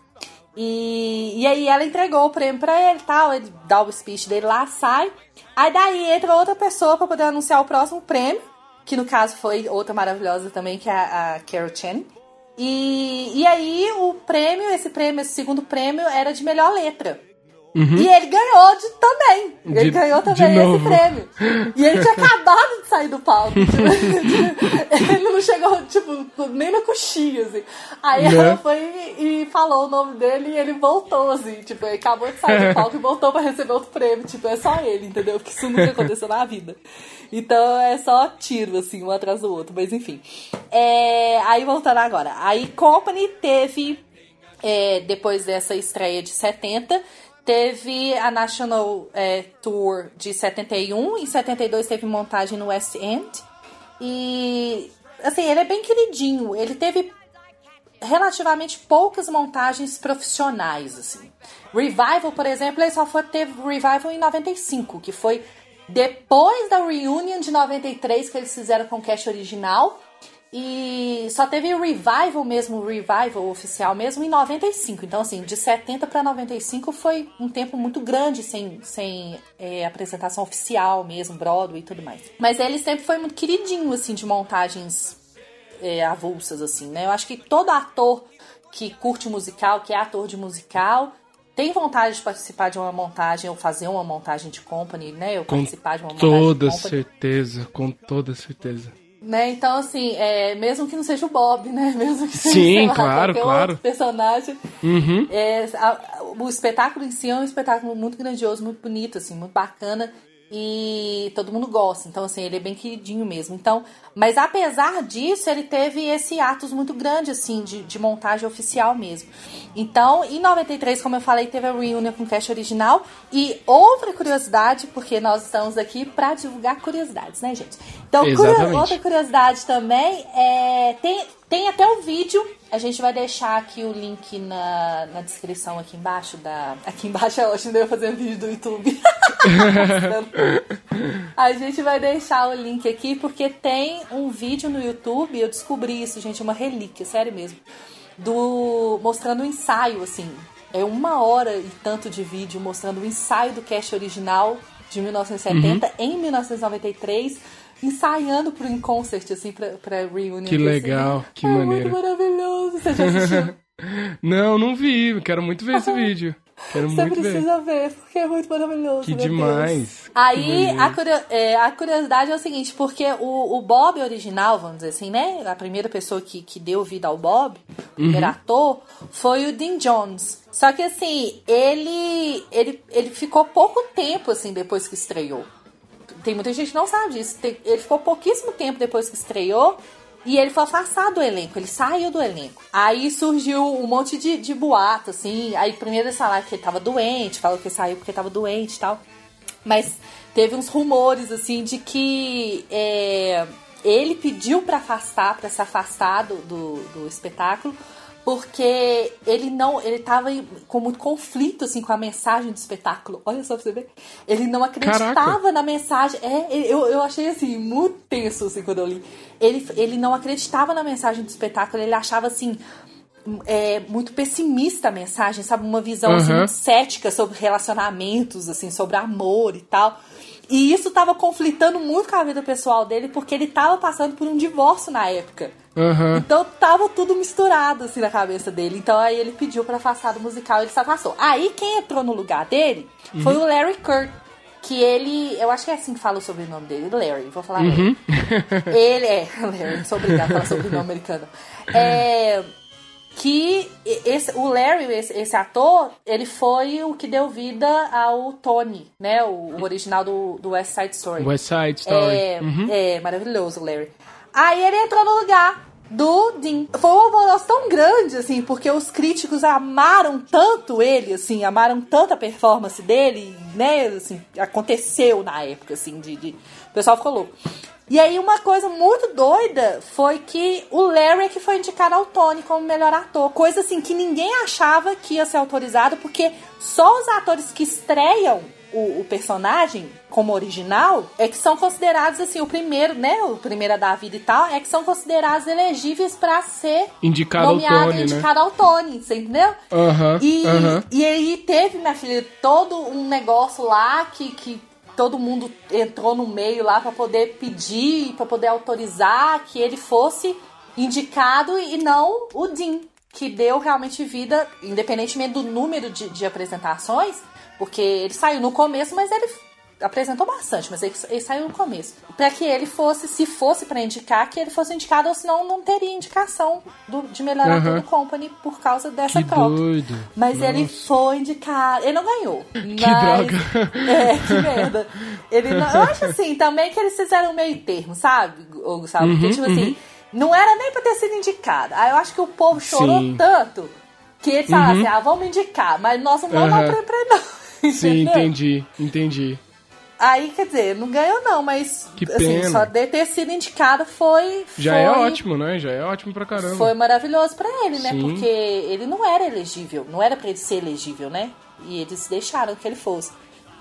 E, e aí ela entregou o prêmio pra ele e tal, ele dá o speech dele lá, sai. Aí daí entra outra pessoa pra poder anunciar o próximo prêmio, que no caso foi outra maravilhosa também, que é a, a Carol Chen. E, e aí o prêmio, esse prêmio, esse segundo prêmio, era de melhor letra. E ele ganhou de, também. Ele De- ganhou também esse prêmio. E ele tinha acabado de sair do palco. tipo, ele não chegou, tipo, nem na coxinha, assim. Aí Né? ela foi e falou o nome dele e ele voltou, assim. Tipo, ele acabou de sair do palco e voltou pra receber outro prêmio. Tipo, é só ele, entendeu? Porque isso nunca aconteceu na vida. Então é só tiro, assim, um atrás do outro. Mas enfim. É, aí voltando agora. Aí Company teve é, depois dessa estreia de 70, teve a National é, Tour de 71, em 72 teve montagem no West End. E assim, ele é bem queridinho. Ele teve relativamente poucas montagens profissionais, assim. Revival, por exemplo, ele só foi, teve Revival em 95, que foi depois da reunion de 93 que eles fizeram com o cast original. E só teve o revival mesmo, o revival oficial mesmo, em 95. Então, assim, de 70 para 95 foi um tempo muito grande sem, sem é, apresentação oficial mesmo, Broadway e tudo mais. Mas ele sempre foi muito queridinho, assim, de montagens é, avulsas, assim, né? Eu acho que todo ator que curte musical, que é ator de musical, tem vontade de participar de uma montagem ou fazer uma montagem de company, né? Ou Com participar de uma montagem toda de company. certeza, com toda certeza. Né? Então, assim, é, mesmo que não seja o Bob, né? Mesmo que seja Sim, sei lá, claro, personagem. Uhum. É, a- o espetáculo em si é um espetáculo muito grandioso, muito bonito, assim, muito bacana. E todo mundo gosta. Então, assim, ele é bem queridinho mesmo. Então, mas apesar disso, ele teve esse atos muito grande, assim, de, de montagem oficial mesmo. Então, em 93, como eu falei, teve a reunião com o cast original. E outra curiosidade, porque nós estamos aqui pra divulgar curiosidades, né, gente? Então, curio- Exatamente. outra curiosidade também é. Tem, tem até um vídeo. A gente vai deixar aqui o link na, na descrição aqui embaixo da. Aqui embaixo é ótimo, eu fazer um vídeo do YouTube. a gente vai deixar o link aqui porque tem um vídeo no YouTube, eu descobri isso, gente, uma relíquia, sério mesmo. Do. mostrando o ensaio, assim. É uma hora e tanto de vídeo mostrando o ensaio do cast original de 1970 em 1993, ensaiando pro In Concert, assim, pra, pra reunion. Que desse- legal, que é maneiro. muito maravilhoso. Você já assistiu? Não, não vi. Quero muito ver esse vídeo. Quero Você muito ver. precisa ver. porque é muito maravilhoso. Que Deus. demais. Que Aí, maneiro. a, curio- é, a curiosidade é o seguinte, porque o, o Bob original, vamos dizer assim, né? A primeira pessoa que, que deu vida ao Bob, o primeiro Uhum. ator, foi o Dean Jones. Só que assim, ele, ele, ele ficou pouco tempo, assim, depois que estreou. Tem muita gente que não sabe disso. Ele ficou pouquíssimo tempo depois que estreou. E ele foi afastado do elenco, ele saiu do elenco. Aí surgiu um monte de, de boato, assim. Aí primeiro eles falaram que ele tava doente, falou que saiu porque tava doente e tal. Mas teve uns rumores, assim, de que é, ele pediu pra afastar, pra se afastar do, do, do espetáculo, porque ele não. Ele tava com muito conflito, assim, com a mensagem do espetáculo. Olha só pra você ver. Ele não acreditava Caraca. na mensagem. É, eu, eu achei assim, muito tenso assim quando eu li. Ele, ele não acreditava na mensagem do espetáculo, ele achava assim. é, muito pessimista a mensagem, sabe? Uma visão assim, Aham. muito cética sobre relacionamentos, assim, sobre amor e tal. E isso tava conflitando muito com a vida pessoal dele, porque ele tava passando por um divórcio na época. Aham. Então tava tudo misturado assim na cabeça dele. Então aí ele pediu pra afastar do musical e ele se afastou. Aí quem entrou no lugar dele foi o Larry Kurt. Que ele. Eu acho que é assim que fala o sobrenome dele, Larry. Vou falar Larry. Ele é. Larry, sou obrigada a falar sobrenome americano. É. Que esse, o Larry, esse, esse ator, ele foi o que deu vida ao Tony, né? O, o original do, do West Side Story. West Side Story. É, Uhum. é maravilhoso, Larry. Aí ele entrou no lugar do Dean. Foi um alvoroço tão grande, assim, porque os críticos amaram tanto ele, assim, amaram tanto a performance dele, né, assim, aconteceu na época, assim, de... de- O pessoal ficou louco. E aí uma coisa muito doida foi que o Larry que foi indicado ao Tony como melhor ator. Coisa assim que ninguém achava que ia ser autorizado, porque só os atores que estreiam o, o personagem como original é que são considerados assim, o primeiro, né? O primeiro da vida e tal, é que são considerados elegíveis pra ser Indicado ao nomeado Tony, e né? indicado ao Tony, você entendeu? Aham, E, aham. e aí teve, minha filha, todo um negócio lá que, que todo mundo entrou no meio lá pra poder pedir, pra poder autorizar que ele fosse indicado e não o Dean, que deu realmente vida, independentemente do número de, de apresentações, porque ele saiu no começo, mas ele apresentou bastante, mas ele, ele saiu no começo. Pra que ele fosse, se fosse pra indicar, que ele fosse indicado, ou senão não teria indicação do, de melhor ator Aham. do Company por causa dessa Que troca. doido. Mas ele Nossa. foi indicado. Ele não ganhou. Que droga. É, que merda. Ele não, eu acho assim, também que eles fizeram um meio termo, sabe, Gustavo? Uhum, Porque, tipo assim, não era nem pra ter sido indicado. Aí eu acho que o povo chorou Sim. tanto que eles falaram assim, ah, vamos indicar, mas nós não vamos Aham. dar pra ele, não. Sim, entendi, entendi. Aí, quer dizer, não ganhou não, mas Que assim, pena. só de ter sido indicado foi... Já foi, é ótimo, né? Já é ótimo pra caramba. Foi maravilhoso pra ele, né? Sim. Porque ele não era elegível, não era pra ele ser elegível, né? E eles deixaram que ele fosse.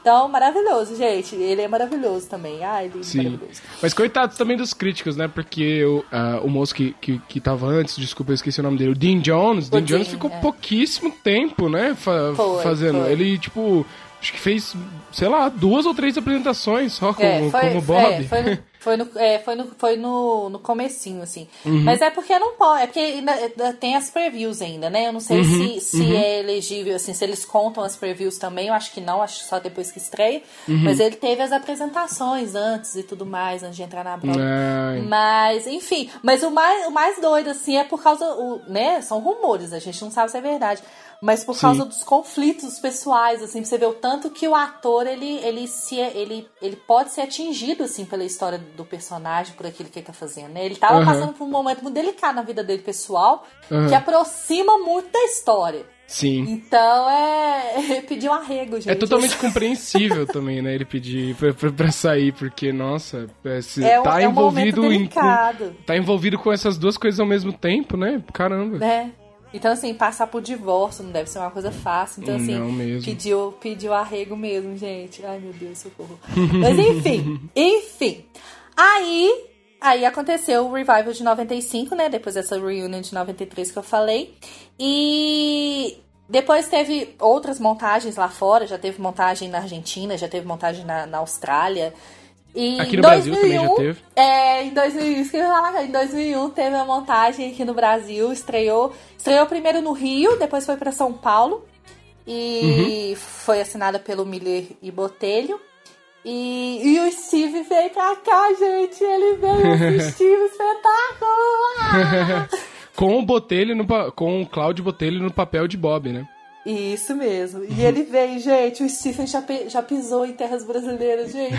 Então, maravilhoso, gente. Ele é maravilhoso também. Ai, ele é maravilhoso. Mas coitados também dos críticos, né? Porque o, ah, o moço que, que, que tava antes, desculpa, eu esqueci o nome dele, o Dean Jones. O Dean Jones Dean, ficou é. pouquíssimo tempo, né? fa- Foi, fazendo. foi. Ele, tipo, acho que fez, sei lá, duas ou três apresentações só como, É, foi, como Bob. é, foi, foi, no, é, foi, no, foi no, no comecinho, assim. Uhum. Mas é porque não pode, é porque ainda, tem as previews ainda, né? Eu não sei Uhum, se, se é elegível, assim, se eles contam as previews também, eu acho que não, acho só depois que estreia. Uhum. Mas ele teve as apresentações antes e tudo mais, antes de entrar na. Ai. Mas, enfim, mas o mais, o mais doido, assim, é por causa, o, né, são rumores, a gente não sabe se é verdade, mas por Sim. causa dos conflitos pessoais, assim, você ver o tanto que o ator, ele, ele, se, ele, ele pode ser atingido, assim, pela história do personagem, por aquilo que ele tá fazendo, né? Ele tava Aham. passando por um momento muito delicado na vida dele pessoal, Aham. que aproxima muito da história. Sim. Então, é... pedir um arrego, gente. É totalmente compreensível também, né? Ele pedir pra, pra, pra sair, porque, nossa, é, se É tá é um envolvido em. delicado. Tá envolvido com essas duas coisas ao mesmo tempo, né? Caramba. né? Então, assim, passar por divórcio não deve ser uma coisa fácil. Então, assim, Não mesmo. pediu, pediu arrego mesmo, gente. Ai, meu Deus, socorro. Mas, enfim, enfim. Aí, aí aconteceu o revival de 95, né? Depois dessa reunion de 93 que eu falei. E depois teve outras montagens lá fora. Já teve montagem na Argentina, já teve montagem na, na Austrália. E Aqui em no Brasil também já 2001, teve. É, em 2001, isso que eu ia falar, em 2001 teve a montagem aqui no Brasil, estreou, estreou primeiro no Rio, depois foi pra São Paulo e Uhum. foi assinada pelo Miller e Botelho. E, e o Steve veio pra cá, gente, ele veio assistir o espetáculo! Com o Botelho no, com o Cláudio Botelho no papel de Bob, né? Isso mesmo. E ele veio, gente, o Stephen já, já pisou em terras brasileiras, gente.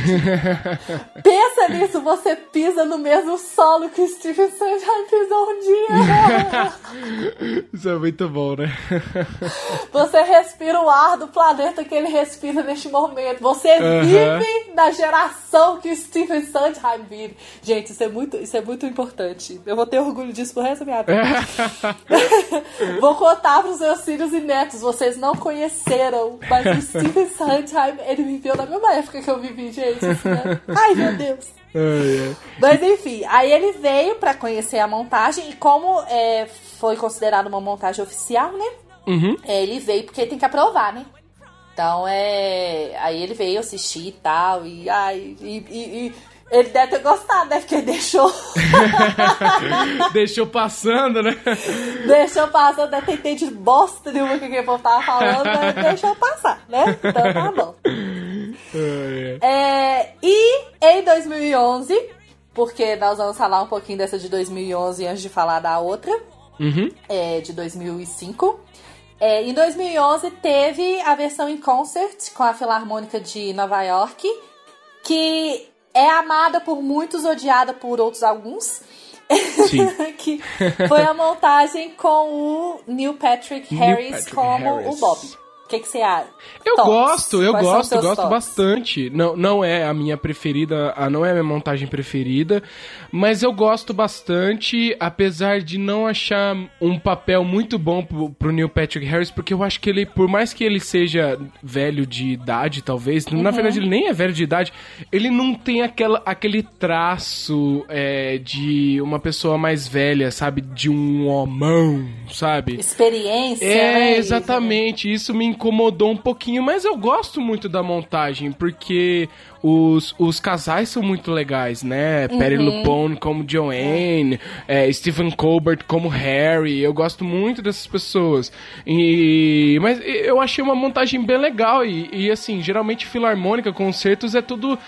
Pensa nisso, você pisa no mesmo solo que o Stephen Sondheim pisou um dia. Isso é muito bom, né? Você respira o ar do planeta que ele respira neste momento. Você vive na geração que o Stephen Sondheim vive. Gente, isso é muito, isso é muito importante. Eu vou ter orgulho disso pro resto da minha vida. Vou contar pros meus filhos e netos. Vocês não conheceram, mas o Stephen Sondheim, ele viveu na mesma época que eu vivi, gente. Isso, né? Ai, meu Deus. Mas enfim, aí ele veio pra conhecer a montagem e como é, foi considerado uma montagem oficial, né? Uhum. É, ele veio porque tem que aprovar, né? Então é. Aí ele veio assistir e tal, e ai, e, e- e ele deve ter gostado, né? Porque ele deixou. Deixou passando, né? deixou passar, deve ter entendido bosta nenhuma que o povo tava falando, mas deixou passar, né? Então tá bom. É, e em 2011, porque nós vamos falar um pouquinho dessa de 2011 antes de falar da outra, Uhum. é, de 2005. É, em 2011 teve a versão em concert com a Filarmônica de Nova York, que é amada por muitos, odiada por outros alguns. Que foi a montagem com o Neil Patrick Neil Harris Patrick como Harris. o Bob. Que, que você acha? Eu Tops. gosto, eu Quais gosto, gosto tops? bastante. Não, não é a minha preferida, a- não é a minha montagem preferida, mas eu gosto bastante, apesar de não achar um papel muito bom pro, pro Neil Patrick Harris, porque eu acho que ele, por mais que ele seja velho de idade, talvez, Uhum. na verdade ele nem é velho de idade, ele não tem aquela, aquele traço é, de uma pessoa mais velha, sabe? De um homão, sabe? Experiência, É, né, exatamente. Isso me incomodou um pouquinho, mas eu gosto muito da montagem, porque os, os casais são muito legais, né? Perry Uhum. Lupone como Joanne, é, Stephen Colbert como Harry. Eu gosto muito dessas pessoas. E, mas eu achei uma montagem bem legal. E, e, assim, geralmente filarmônica, concertos é tudo.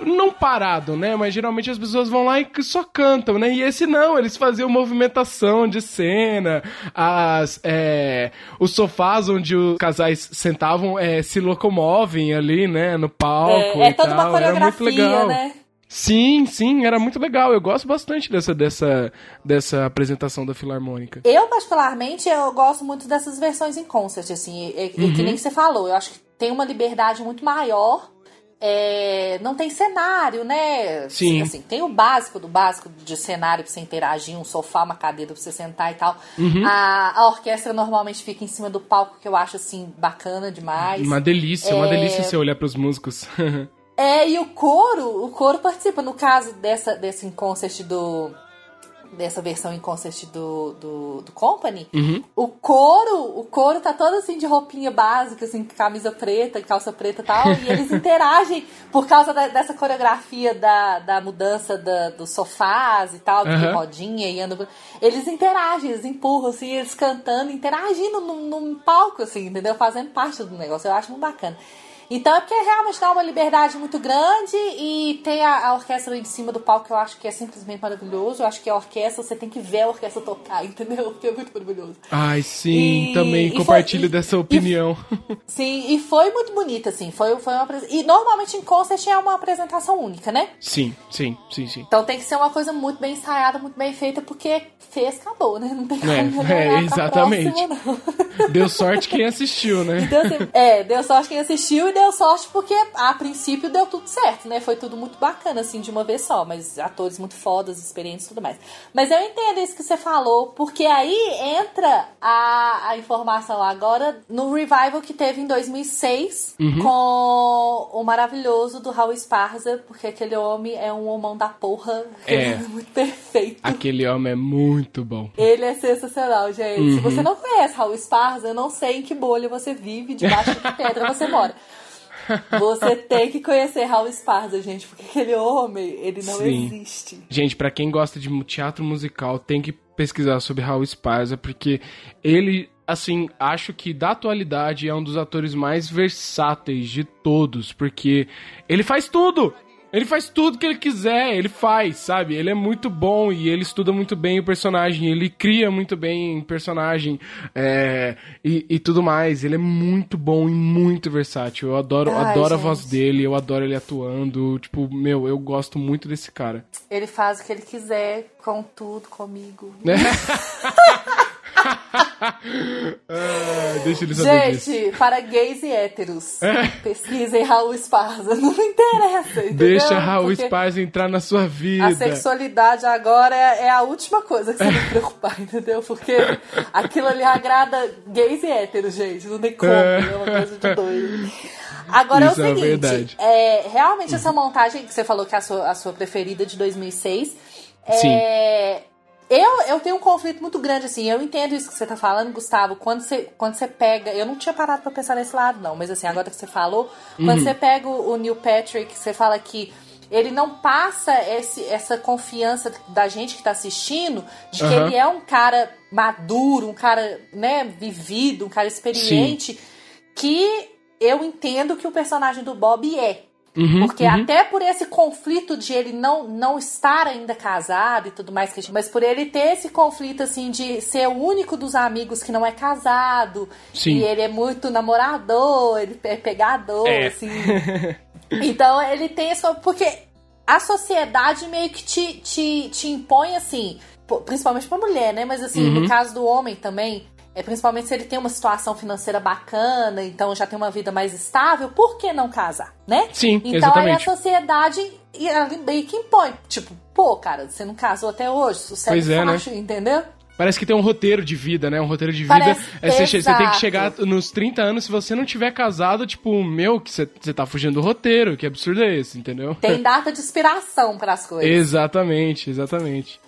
Não parado, né? Mas geralmente as pessoas vão lá e só cantam, né? E esse não, eles faziam movimentação de cena, as, é, os sofás onde os casais sentavam é, se locomovem ali, né? No palco. É, é e toda uma tal. Era muito coreografia, legal. né? Sim, sim, era muito legal. Eu gosto bastante dessa, dessa, dessa apresentação da Filarmônica. Eu, particularmente, eu gosto muito dessas versões em concert, assim, e, e Uhum. que nem você falou. Eu acho que tem uma liberdade muito maior. É, não tem cenário, né? Sim. Assim, tem o básico do básico de cenário pra você interagir, um sofá, uma cadeira pra você sentar e tal. Uhum. A, a orquestra normalmente fica em cima do palco, que eu acho, assim, bacana demais. Uma delícia, uma É. delícia você olhar pros músicos. É, e o coro, o coro participa. No caso dessa, desse concert do. Dessa versão em concert do, do, do Company, Uhum. o coro, o coro tá todo assim de roupinha básica, assim, camisa preta, calça preta e tal, e eles interagem por causa da- dessa coreografia da, da mudança da, dos sofás e tal, de Aham. rodinha e andam. Eles interagem, eles empurram, assim, eles cantando, interagindo num, num palco, assim, entendeu? Fazendo parte do negócio. Eu acho muito bacana. Então é porque realmente dá uma liberdade muito grande e tem a, a orquestra em cima do palco que eu acho que é simplesmente maravilhoso. Eu acho que a orquestra, você tem que ver a orquestra tocar, entendeu? Porque é muito maravilhoso. Ai, sim, E- também e foi- compartilho e- dessa opinião. Sim, e foi muito bonita, assim. Foi, foi uma E normalmente em concert é uma apresentação única, né? sim, sim, sim, sim. Então tem que ser uma coisa muito bem ensaiada, muito bem feita, porque fez, acabou, né? Não tem como É, melhorar é, exatamente. próxima. Deu sorte quem assistiu, né? Deu, assim, é, deu sorte quem assistiu e deu sorte porque a princípio deu tudo certo, né? Foi tudo muito bacana, assim, de uma vez só. Mas atores muito fodas, experientes e tudo mais. Mas eu entendo isso que você falou, porque aí entra a, a informação agora no revival que teve em 2006 Uhum. com o maravilhoso do Raul Esparza, porque aquele homem é um homão da porra. É. homem muito perfeito. Aquele homem é muito bom. Ele é sensacional, gente. Uhum. Se você não conhece Raul Esparza, eu não sei em que bolha você vive, debaixo de que pedra você mora. Você tem que conhecer Raul Esparza, gente, porque aquele homem, ele não Sim. existe. Gente, pra quem gosta de teatro musical, tem que pesquisar sobre Raul Esparza, porque ele, assim, acho que da atualidade é um dos atores mais versáteis de todos, porque ele faz tudo! Ele faz tudo que ele quiser, ele faz, sabe? Ele é muito bom e ele estuda muito bem o personagem, ele cria muito bem o personagem é, e, e tudo mais. Ele é muito bom e muito versátil. Eu adoro, Ai, adoro a voz dele, eu adoro ele atuando. Tipo, meu, eu gosto muito desse cara. Ele faz o que ele quiser com tudo comigo. Ah, deixa ele saber disso. Gente, para gays e héteros, pesquisem Raul Esparza. Não me interessa, entendeu? Deixa Raul Porque Esparza entrar na sua vida. A sexualidade agora é é a última coisa que você tem que preocupar, entendeu? Porque aquilo ali agrada gays e héteros, gente. Não tem como, É. é uma coisa de doido. Agora Isso é é o seguinte, verdade. é, realmente essa montagem que você falou que é a sua, a sua preferida de 2006, Sim. é, eu, eu tenho um conflito muito grande, assim, eu entendo isso que você tá falando, Gustavo, quando você, quando você pega, eu não tinha parado pra pensar nesse lado, não, mas assim, agora que você falou, Uhum. quando você pega o, o Neil Patrick, você fala que ele não passa esse, essa confiança da gente que tá assistindo, de que Aham. ele é um cara maduro, um cara, né, vivido, um cara experiente, que eu entendo que o personagem do Bob é. Uhum, Porque até por esse conflito de ele não, não estar ainda casado e tudo mais, mas por ele ter esse conflito, assim, de ser o único dos amigos que não é casado, Sim. e ele é muito namorador, ele é pegador, É. assim. Então ele tem esse. Porque a sociedade meio que te, te, te impõe, assim, principalmente pra mulher, né? Mas assim, Uhum. no caso do homem também. É, principalmente se ele tem uma situação financeira bacana, então já tem uma vida mais estável, por que não casar, né? Sim, então exatamente. aí a sociedade e meio que impõe, tipo, pô, cara, você não casou até hoje, sucesso Pois é, né? fácil, entendeu? Parece que tem um roteiro de vida, né? Um roteiro de vida. É, você, você tem que chegar nos 30 anos, se você não tiver casado, tipo, meu, que você, você tá fugindo do roteiro. Que absurdo é esse, entendeu? Tem data de inspiração para as coisas. exatamente, exatamente.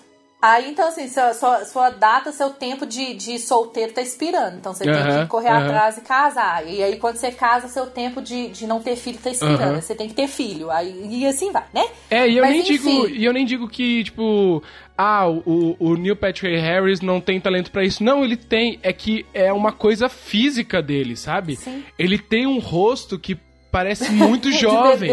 Aí, então, assim, sua, sua, sua data, seu tempo de, de solteiro tá expirando. Então, você tem Aham, que correr aham. atrás e casar. E aí, quando você casa, seu tempo de, de não ter filho tá expirando. Aí Você tem que ter filho. Aí, e assim vai, né? É, e eu, Mas, nem enfim. digo, e eu nem digo que, tipo, ah, o, o Neil Patrick Harris não tem talento pra isso. Não, ele tem. É que é uma coisa física dele, sabe? Sim. Ele tem um rosto que parece muito De jovem.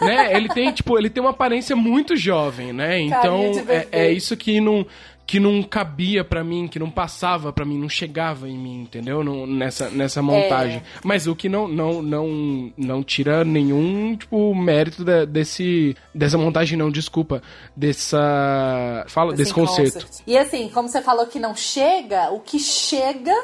né? Ele tem, tipo, ele tem uma aparência muito jovem, né? Então, de é, é isso que não que não cabia pra mim, que não passava pra mim, não chegava em mim, entendeu? Não- nessa, nessa montagem. Mas o que não não não não tira nenhum, tipo, mérito da- desse dessa montagem não, desculpa, dessa fala desse Assim, concerto. concert. E assim, como você falou que não chega, o que chega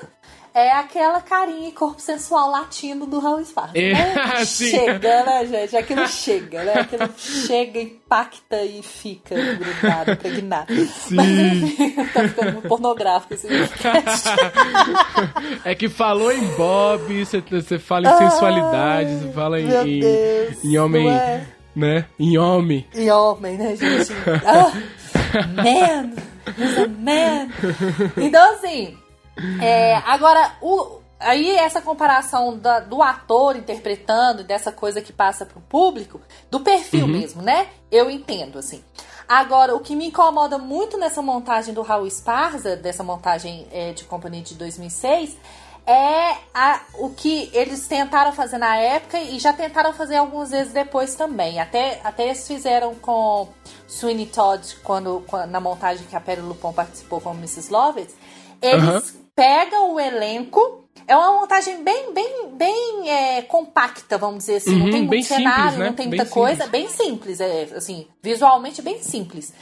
é aquela carinha e corpo sensual latino do Raul Esparza. É, né? Chega, né, gente? Aquilo chega, né? Aquilo chega, impacta e fica grudado, impregnado. Sim. Mas enfim, tá ficando muito pornográfico esse podcast. É que falou em Bob, você- fala em sensualidade, você fala em, em, Deus, em homem, não é? né? Em homem. E homem, né, gente? Ah, man! He's a man! Então, assim, é, agora, o, aí essa comparação da- do ator interpretando, dessa coisa que passa pro público, do perfil mesmo, né? Eu entendo, assim. Agora, o que me incomoda muito nessa montagem do Raul Esparza, dessa montagem é, de companhia de 2006, é a- o que eles tentaram fazer na época e já tentaram fazer algumas vezes depois também. Até, até eles fizeram com Sweeney Todd, quando, quando- na montagem que a Perry Lupon participou com Mrs. Lovett. Eles Aham. Pegam o elenco. É uma montagem bem, bem, bem é, compacta, vamos dizer assim. não Uhum, tem muito bem cenário, simples, né? não tem Bem muita coisa. simples. Bem simples, é, assim, visualmente bem simples.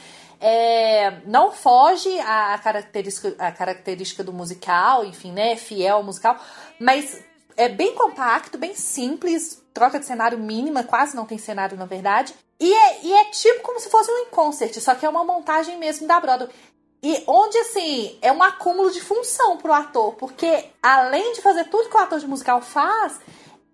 É, não foge à característica, à característica do musical, enfim, né? Fiel ao musical, mas é bem compacto, bem simples, troca de cenário mínima, quase não tem cenário na verdade. E é, e é tipo como se fosse um concert, só que é uma montagem mesmo da Broadway. E onde, assim, é um acúmulo de função pro ator, porque além de fazer tudo que o ator de musical faz,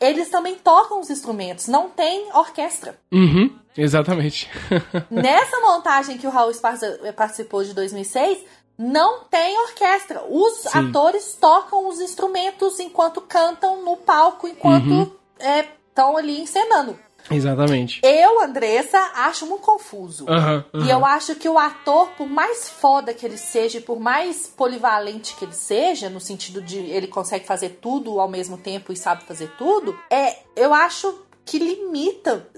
eles também tocam os instrumentos, não tem orquestra. Uhum, exatamente. Nessa montagem que o Raul Esparza eh, participou de 2006, não tem orquestra. Os Sim. atores tocam os instrumentos enquanto cantam no palco, enquanto estão ali encenando. Exatamente. Eu, Andressa, acho muito confuso. Aham, E aham. eu acho que o ator, por mais foda que ele seja, e por mais polivalente que ele seja, no sentido de ele consegue fazer tudo ao mesmo tempo e sabe fazer tudo, é, eu acho que limita,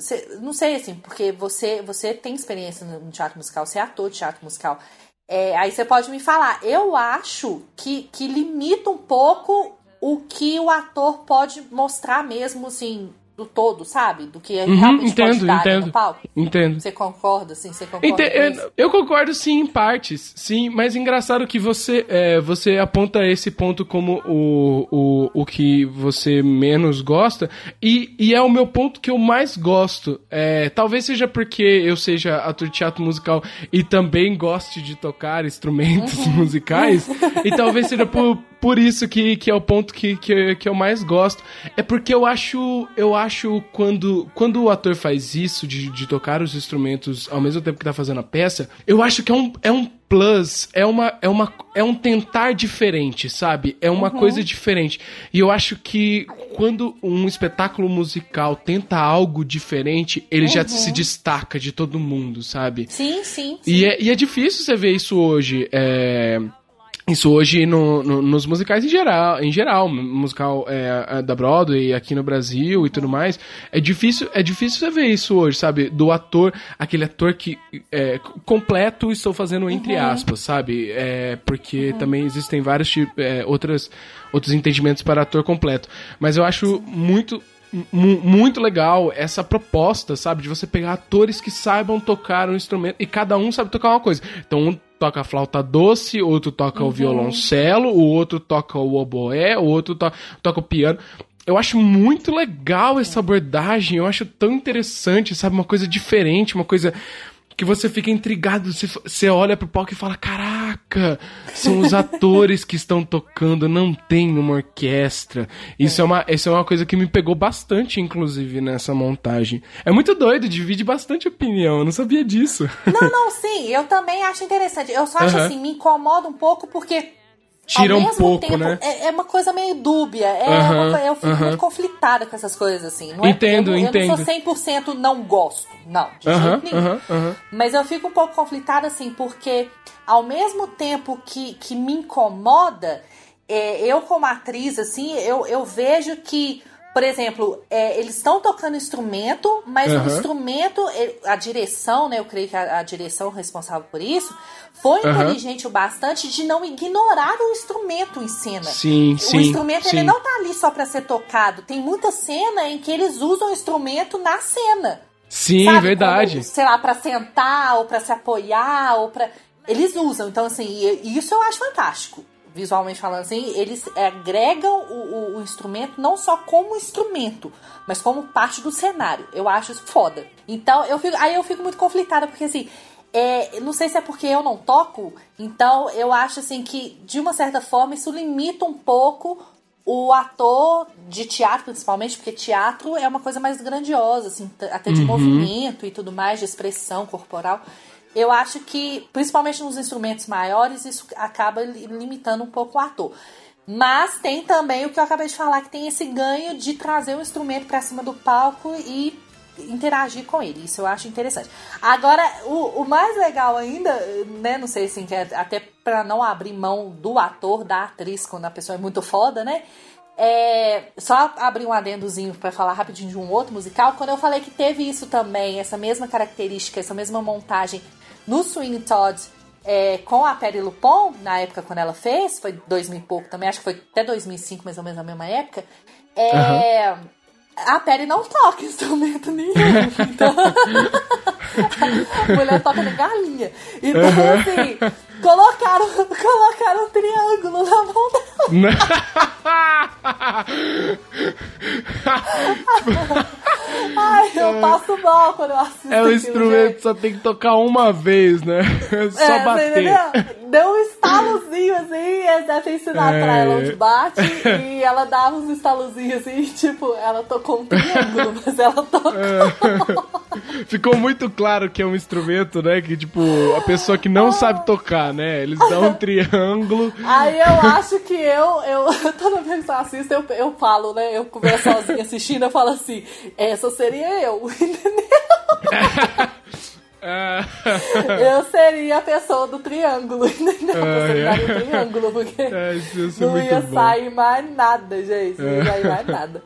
não sei assim, porque você você tem experiência no no teatro musical, você é ator de teatro musical. É, aí você pode me falar, eu acho que, que limita um pouco o que o ator pode mostrar mesmo, assim, do todo, sabe? Do que ele Uhum, realmente entendo, entendo. no palco. Entendo. Você concorda, assim? Você concorda Ente- eu, eu concordo sim em partes, sim, mas engraçado que você é, você aponta esse ponto como o, o, o que você menos gosta e, e é o meu ponto que eu mais gosto. É, talvez seja porque eu seja ator de teatro musical e também goste de tocar instrumentos Uhum. musicais e talvez seja por, por isso que, que é o ponto que, que, que eu mais gosto. É porque eu acho eu acho quando, quando o ator faz isso de, de tocar os instrumentos ao mesmo tempo que tá fazendo a peça, eu acho que é um, é um plus, é uma, é uma é um tentar diferente, sabe? É uma coisa diferente. E eu acho que quando um espetáculo musical tenta algo diferente, ele já se destaca de todo mundo, sabe? Sim, sim. sim. E é, e é difícil você ver isso hoje. é, Isso hoje no- no- nos musicais em geral, em geral, musical é, é, da Broadway aqui no Brasil e tudo mais. É difícil, é difícil você ver isso hoje, sabe? Do ator, aquele ator que é, completo, estou fazendo entre aspas, sabe? É, porque também existem vários tipos, é, outras, outros entendimentos para ator completo. Mas eu acho muito mu- muito legal essa proposta, sabe? De você pegar atores que saibam tocar um instrumento e cada um sabe tocar uma coisa. Então, um toca a flauta doce, outro toca o violoncelo, o outro toca o oboé, o outro to toca o piano. Eu acho muito legal essa abordagem, eu acho tão interessante, sabe? Uma coisa diferente, uma coisa que você fica intrigado, você, você olha pro palco e fala, caraca, são os atores que estão tocando, não tem uma orquestra. Isso é, uma, isso é uma coisa que me pegou bastante, inclusive, nessa montagem. É muito doido, divide bastante opinião, eu não sabia disso. Não, não, sim, eu também acho interessante. Eu só acho assim, me incomoda um pouco porque. Tira ao um mesmo pouco, tempo, né? É, é uma coisa meio dúbia. É Aham, uma co- eu fico aham. muito conflitada com essas coisas, assim. Não Entendo, é, eu, não- Eu não entendo. sou 100% não gosto. Não, de Aham, jeito nenhum. Mas eu fico um pouco conflitada, assim, porque ao mesmo tempo que, que me incomoda, é, eu como atriz, assim, eu, eu vejo que, por exemplo, é, eles estão tocando instrumento, mas Aham. o instrumento, é, a direção, né, eu creio que a, a direção responsável por isso, foi Aham. inteligente o bastante de não ignorar o instrumento em cena. Sim, o sim, instrumento sim. ele não tá ali só pra ser tocado. Tem muita cena em que eles usam o instrumento na cena. Sim, Sabe, verdade. como, sei lá, pra sentar ou pra se apoiar ou para eles usam. Então assim, isso eu acho fantástico. Visualmente falando assim, eles agregam o, o- o instrumento não só como instrumento, mas como parte do cenário. Eu acho isso foda. Então, eu fico, aí eu fico muito conflitada, porque assim, é, não sei se é porque eu não toco, então eu acho assim que, de uma certa forma, isso limita um pouco o ator de teatro, principalmente, porque teatro é uma coisa mais grandiosa, assim, até de movimento e tudo mais, de expressão corporal. Eu acho que, principalmente nos instrumentos maiores, isso acaba li- limitando um pouco o ator. Mas tem também o que eu acabei de falar, que tem esse ganho de trazer o instrumento pra cima do palco e interagir com ele. Isso eu acho interessante. Agora, o, o mais legal ainda, né? Não sei assim, é até pra não abrir mão do ator, da atriz, quando a pessoa é muito foda, né? É, só abrir um adendozinho pra falar rapidinho de um outro musical. Quando eu falei que teve isso também, essa mesma característica, essa mesma montagem no Sweeney Todd é, com a Perry Lupon, na época quando ela fez, foi 2000 e pouco também, acho que foi até 2005, mais ou menos na mesma época. É, A Perry não toca instrumento nenhum. Então... a mulher toca na galinha. Então, assim, colocaram, colocaram um triângulo na mão dela. Ai, eu passo mal quando eu assisto É o instrumento gente. só tem que tocar uma vez, né? Só É, bater. Deu um estalozinho assim, e deve ter ensinado É. pra ela onde bate, e ela dava uns estalozinhos assim, tipo, ela tocou um triângulo, mas ela tocou. É. Ficou muito claro que é um instrumento, né? Que, tipo, a pessoa que não sabe tocar, né? Eles dão um triângulo. Aí eu acho que eu, eu toda vez que eu assisto, eu, eu falo, né? Eu converso sozinha assistindo, eu falo assim, essa seria eu, entendeu? Ah, Eu seria a pessoa do triângulo, entendeu? Eu Ai, ai. seria o triângulo, porque É, não ia bom. sair mais nada, gente. Não ia sair mais nada.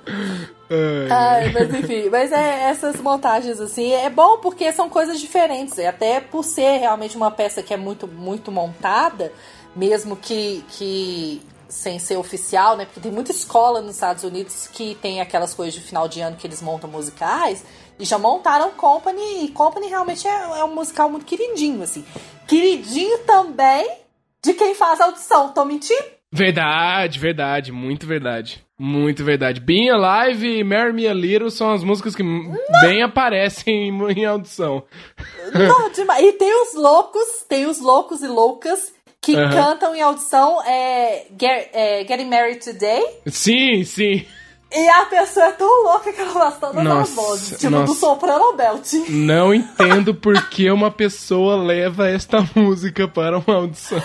ai, mas enfim, mas é, essas montagens assim, é bom porque são coisas diferentes, e até por ser realmente uma peça que é muito, muito montada, mesmo que, que sem ser oficial, né? Porque tem muita escola nos Estados Unidos que tem aquelas coisas de final de ano que eles montam musicais, e já montaram Company, e Company realmente é, é um musical muito queridinho, assim. Queridinho também de quem faz a audição, tô mentindo? Verdade, verdade, muito verdade. Muito verdade. Being Alive e Marry Me a Little são as músicas que bem aparecem em, em audição. Não, demais. E tem os loucos, tem os loucos e loucas que Aham. cantam em audição é, Get- é, Getting Married Today. Sim, sim. E a pessoa é tão louca que ela faz todas as Nossa, vozes. Tipo, nossa. do soprano belt. Não entendo por que uma pessoa leva esta música para uma audição.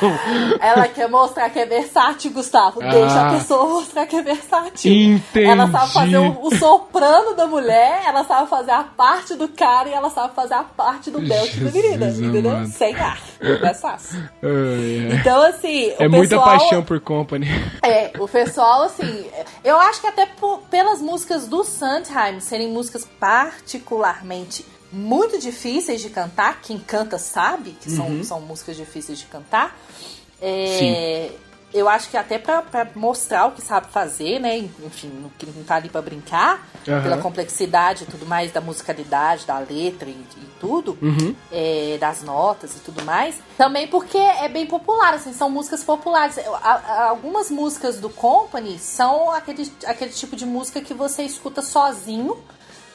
Ela quer mostrar que é versátil, Gustavo. Ah. Deixa a pessoa mostrar que é versátil. Entendi. Ela sabe fazer o, o soprano da mulher, ela sabe fazer a parte do cara e ela sabe fazer a parte do belt da menina. Entendeu? amado. Sem ar. É fácil. Ai, ai. Então, assim. É o muita pessoal- paixão por Company. É, o pessoal, assim, eu acho que até por- pelas músicas do Sondheim serem músicas particularmente muito difíceis de cantar, quem canta sabe que são, são músicas difíceis de cantar. é, eu acho que até pra, pra mostrar o que sabe fazer, né? Enfim, que não tá ali pra brincar, Aham. pela complexidade e tudo mais, da musicalidade, da letra e, e tudo, Uhum. é, das notas e tudo mais. Também porque é bem popular, assim, são músicas populares. Algumas músicas do Company são aquele, aquele tipo de música que você escuta sozinho.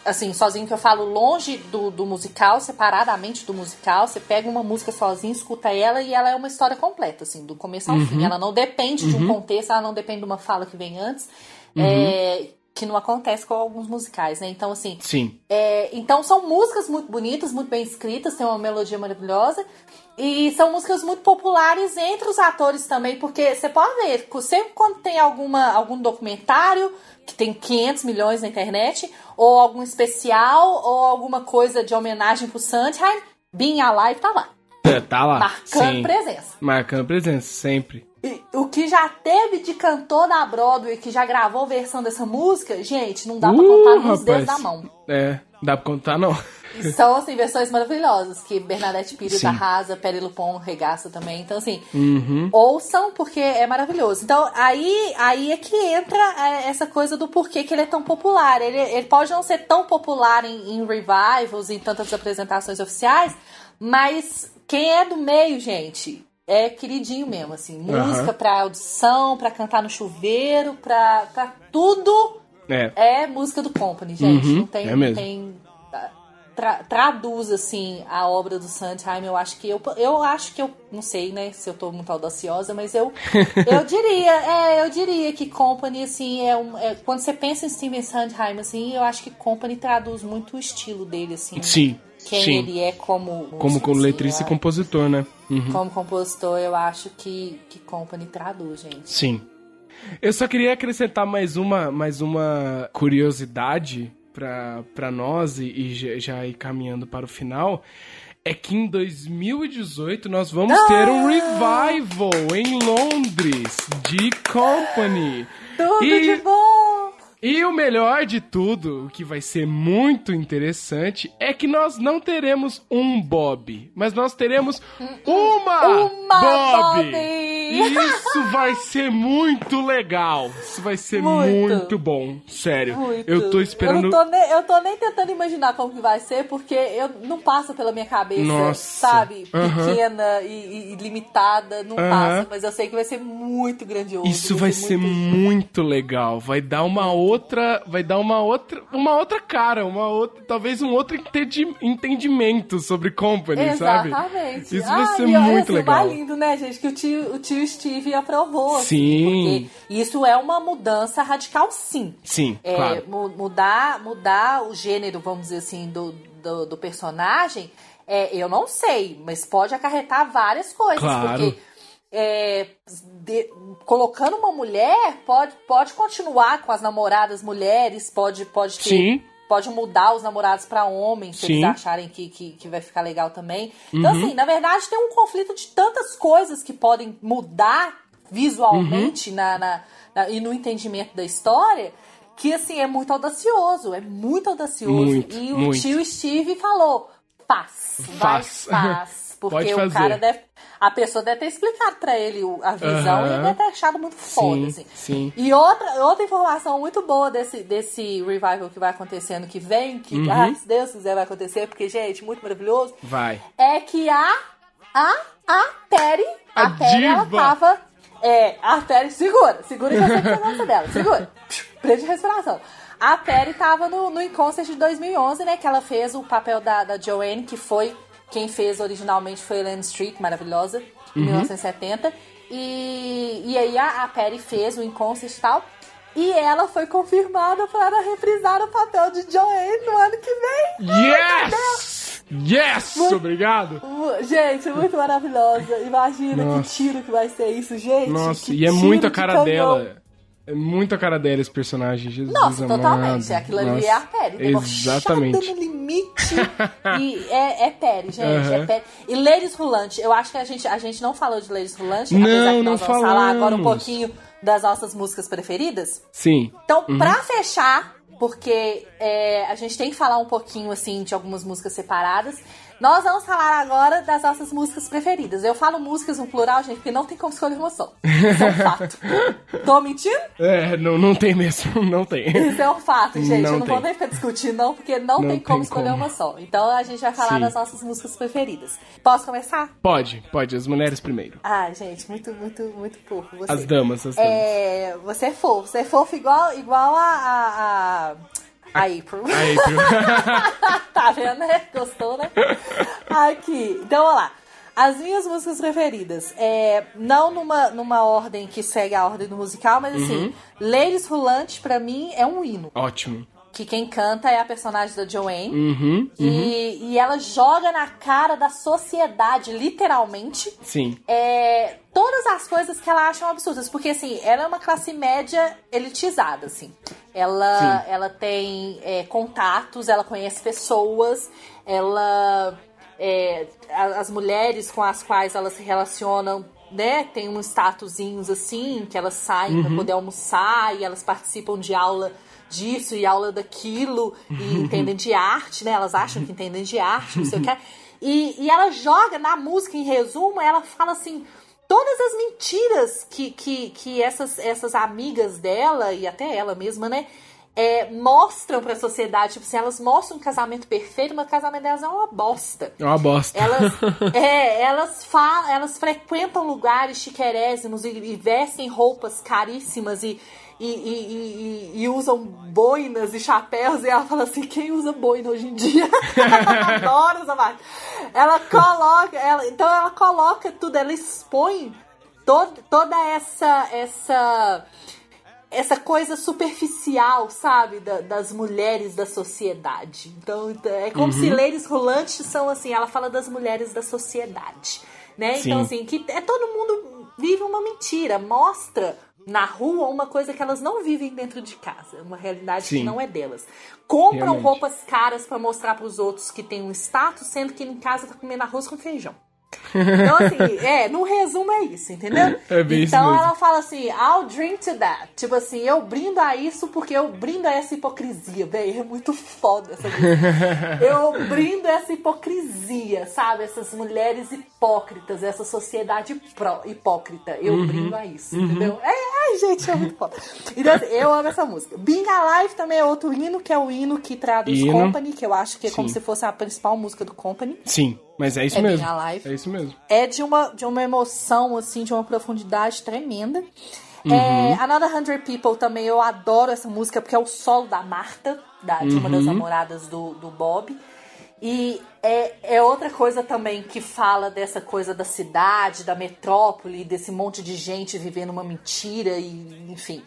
Assim, sozinho que eu falo longe do, do musical, separadamente do musical. Você pega uma música sozinho, escuta ela e ela é uma história completa, assim, do começo ao Uhum. fim. Ela não depende de um contexto, ela não depende de uma fala que vem antes. é, que não acontece com alguns musicais, né? Então, assim, Sim. é, então são músicas muito bonitas, muito bem escritas, tem uma melodia maravilhosa. E são músicas muito populares entre os atores também, porque você pode ver, sempre quando tem alguma, algum documentário que tem 500 milhões na internet, ou algum especial, ou alguma coisa de homenagem pro Sondheim, Being Alive tá lá, É, Tá lá. marcando Sim. presença. Marcando presença, sempre. E o que já teve de cantor na Broadway que já gravou versão dessa música, gente, não dá pra contar nos dedos da mão. É, dá pra contar não. E São, assim, versões maravilhosas, que Bernadette Pires Sim. arrasa, Perry Lupon regaça também. Então, assim, Uhum. ouçam, porque é maravilhoso. Então, aí, aí é que entra é, essa coisa do porquê que ele é tão popular. Ele, ele pode não ser tão popular em, em revivals, em tantas apresentações oficiais, mas quem é do meio, gente, é queridinho mesmo, assim. Música Aham. pra audição, pra cantar no chuveiro, pra, pra tudo É. é música do Company, gente. Uhum, não tem. é mesmo. tem tra- traduz assim a obra do Sondheim. Eu acho que eu, eu acho que eu não sei, né, se eu tô muito audaciosa, mas eu eu diria, é, eu diria que Company assim é, um, é- quando você pensa em Steven Sondheim assim, eu acho que Company traduz muito o estilo dele assim. Sim. Quem sim. ele é como Como como assim, letrista e compositor, né? Uhum. como compositor, eu acho que que Company traduz, gente. Sim. Eu só queria acrescentar mais uma, mais uma curiosidade pra, pra nós e, e já- ir caminhando para o final. É que em 2018 nós vamos ter um revival em Londres de Company. Tudo E- de bom. E o melhor de tudo, o que vai ser muito interessante, é que nós não teremos um Bob, mas nós teremos uma, Uma Bob. Bob. Isso vai ser muito legal. Isso vai ser Muito. muito, bom. Sério. Muito. Eu tô esperando. Eu, não tô nem, eu tô nem tentando imaginar como que vai ser, porque eu não passa pela minha cabeça, Nossa. sabe? Pequena e, e- limitada, não passa. Mas eu sei que vai ser muito grandioso. Isso vai ser muito legal. Vai dar uma outra, vai dar uma outra, uma outra cara, uma outra, talvez um outro entendi- entendimento sobre Company, sabe? Exatamente. Isso vai Ah, ser e muito assim, legal. O mais lindo, né, gente? Que o tio, o tio Steve aprovou. assim, Sim. porque isso é uma mudança radical, sim. Sim, É, claro. mu- mudar, mudar o gênero, vamos dizer assim, do, do, do personagem, é, eu não sei, mas pode acarretar várias coisas. Claro. Porque é, de- colocando uma mulher, pode, pode continuar com as namoradas mulheres, pode, pode ter. Sim. Pode mudar os namorados pra homens, se Sim. eles acharem que, que, que vai ficar legal também. Então, assim, na verdade, tem um conflito de tantas coisas que podem mudar visualmente na, na- na- e no entendimento da história, que, assim, é muito audacioso. É muito audacioso. Muito, e o muito. tio Steve falou: faz, Faz. faz. Porque o cara deve. A pessoa deve ter explicado pra ele a visão e ele deve ter achado muito foda, Sim, assim. sim. E outra, outra informação muito boa desse, desse revival que vai acontecer ano que vem, que, Uhum. ah, se Deus quiser, vai acontecer, porque, gente, muito maravilhoso, Vai. é que a. A. A Perry. A, A Perry, ela tava. É, a Perry, segura, segura que eu sei que você gosta dela, segura. Prende a respiração. A Perry tava no, no Inconcert de 2011, né, que ela fez o papel da, da Joanne, que foi. Quem fez originalmente foi Ellen Street, maravilhosa, em 1970. E, e aí a, a Perry fez o Inconcert e tal. E ela foi confirmada para reprisar o papel de Joanne no ano que vem. Yes! Yes! Obrigado. Mu- Gente, muito maravilhosa. Imagina Nossa. que tiro que vai ser isso, gente. Nossa, e é muito a cara dela. É muito a cara dela esse personagem, Jesus Nossa, amado. totalmente. Aquilo ali Nossa, é a Perry. debochada Exatamente. no limite. e é, é gente. É Aham. Perry. E Ladies Rolante, eu acho que a gente, a gente não falou de Ladies Rolante. Não, que não vamos falar agora um pouquinho das nossas músicas preferidas. Sim. Então, Uhum. pra fechar, porque é, a gente tem que falar um pouquinho, assim, de algumas músicas separadas. Nós vamos falar agora das nossas músicas preferidas. Eu falo músicas no plural, gente, porque não tem como escolher uma só. Isso é um fato. Tô mentindo? É, não, não tem mesmo, não tem. Isso é um fato, gente. Não eu não tem. vou nem ficar discutindo, não, porque não, Não tem como tem escolher como. uma só. Então a gente vai falar Sim. das nossas músicas preferidas. Posso começar? Pode, pode, as mulheres primeiro. Ah, gente, muito, muito, muito. Você. As damas, as damas. É, você é fofo. Você é fofo igual, igual a. a, a... a April. Aí, viu? tá vendo, né? Gostou, né? Aqui. Então, vamos lá. As minhas músicas preferidas. É, não numa, numa ordem que segue a ordem do musical, mas Uhum. assim, Ladies Rulante, pra mim, é um hino. Ótimo. Que quem canta é a personagem da Joanne. Uhum, E, e ela joga na cara da sociedade, literalmente, sim. é, todas as coisas que ela acha absurdas. Porque, assim, ela é uma classe média elitizada, assim. Ela, ela tem é, contatos, ela conhece pessoas, ela... é, as mulheres com as quais elas se relacionam, né? Tem uns statuzinhos, assim, que elas saem pra poder almoçar e elas participam de aula disso e aula daquilo e entendem de arte, né? Elas acham que entendem de arte, não sei o que. E, e ela joga na música, em resumo, ela fala assim. Todas as mentiras que, que, que essas, essas amigas dela, e até ela mesma, né? é, mostram pra sociedade. Tipo assim, elas mostram um casamento perfeito, mas o casamento delas é uma bosta. É uma bosta. Elas, é, elas, falam, elas frequentam lugares chiquerésimos e, e vestem roupas caríssimas e, e, e, e- e usam boinas e chapéus. E ela fala assim: quem usa boina hoje em dia? Adoro essa parte. Ela coloca, ela, então ela coloca tudo, ela expõe todo, toda essa. essa essa coisa superficial, sabe, da- das mulheres da sociedade. Então, então, é como Uhum. se Ladies Rulantes são assim, ela fala das mulheres da sociedade, né? Sim. Então, assim, que é todo mundo vive uma mentira, mostra na rua uma coisa que elas não vivem dentro de casa, uma realidade que Sim. não é delas. Compram Realmente. roupas caras pra mostrar pros outros que tem um status, sendo que em casa tá comendo arroz com feijão. Então, assim, é, no resumo é isso, entendeu? É bem isso então mesmo. ela fala assim, I'll drink to that. Tipo assim, eu brindo a isso porque eu brindo a essa hipocrisia, véi. É muito foda essa música. Eu brindo essa hipocrisia, sabe? Essas mulheres hipócritas, essa sociedade pró- hipócrita. Eu Uhum. brindo a isso, entendeu? É, ai, gente, é muito foda. Então, assim, eu amo essa música. Being Alive também é outro hino, que é o hino que traduz Hino. Company, que eu acho que é como Sim. se fosse a principal música do Company. Sim, mas é isso É mesmo. É isso mesmo. é de uma, de uma emoção, assim, de uma profundidade tremenda. Uhum. É, Another Hundred People também, eu adoro essa música, porque é o solo da Marta, da, de uma Uhum. das namoradas do, do Bob. E é, é outra coisa também que fala dessa coisa da cidade, da metrópole, desse monte de gente vivendo uma mentira e, enfim,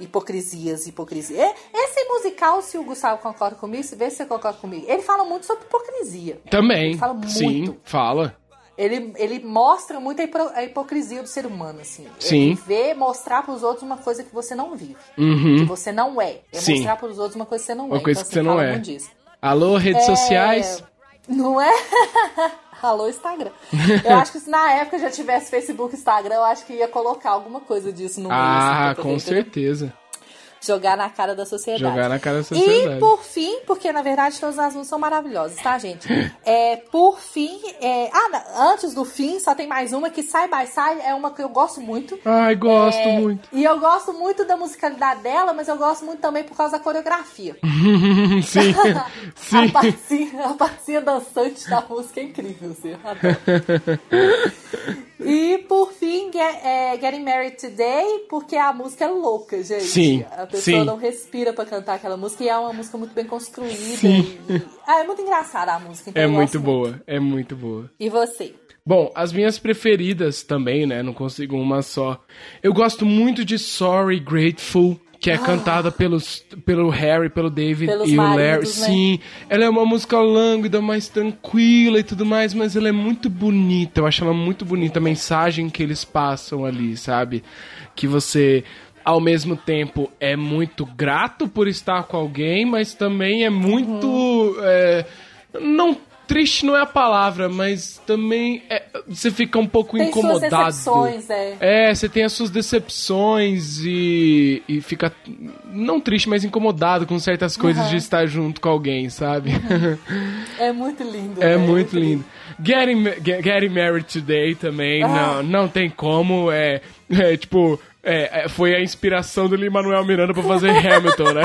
hipocrisias, hipocrisia. É, Esse musical, se o Gustavo concorda comigo, se vê se você concorda comigo, ele fala muito sobre hipocrisia. Também. Ele fala muito. Sim, fala. Ele, ele mostra muito a, hipo- a hipocrisia do ser humano, assim. Sim. Ele vê mostrar pros outros uma coisa que você não vive. Uhum. Que você não é. É Sim. mostrar pros outros uma coisa que você não Uma é. coisa então, que você não é. Alô, redes sociais? Não é? Alô, Instagram. Eu acho que se na época já tivesse Facebook e Instagram, eu acho que ia colocar alguma coisa disso no meio. assim, Ah, poder, com certeza. Jogar na cara da sociedade. Jogar na cara da sociedade. E por fim, porque na verdade todas as músicas são maravilhosas, tá, gente? É, por fim, é, ah, antes do fim, só tem mais uma que Side by Side é uma que eu gosto muito. Ai, gosto É, muito. E eu gosto muito da musicalidade dela, mas eu gosto muito também por causa da coreografia. sim, A sim. partezinha, a partezinha dançante da música é incrível, assim, adoro. E por fim, Get- é, Getting Married Today, porque a música é louca, gente. Sim, A pessoa sim. não respira pra cantar aquela música e é uma música muito bem construída. Sim. E, ah, é muito engraçada a música. então É muito boa, é muito boa. E você? Bom, as minhas preferidas também, né? Não consigo uma só. Eu gosto muito de Sorry Grateful, que é cantada pelos, pelo Harry, pelo David Ah. Pelos e o Larry. né? Sim, ela é uma música lânguida, mais tranquila e tudo mais, mas ela é muito bonita. Eu acho ela muito bonita, a mensagem que eles passam ali, sabe? Que você. Ao mesmo tempo é muito grato por estar com alguém, mas também é muito. Uhum. é, não triste não é a palavra, mas também é- você fica um pouco Tem suas incomodado. decepções, é. É, você tem as suas decepções e, e fica não triste, mas incomodado com certas coisas de estar junto com alguém, sabe? É muito lindo. É né? muito lindo. Getting, Get- Getting Married Today também, Ah. não, não tem como, é, é, tipo, é, é, foi a inspiração do Lin-Manuel Miranda pra fazer Hamilton, né?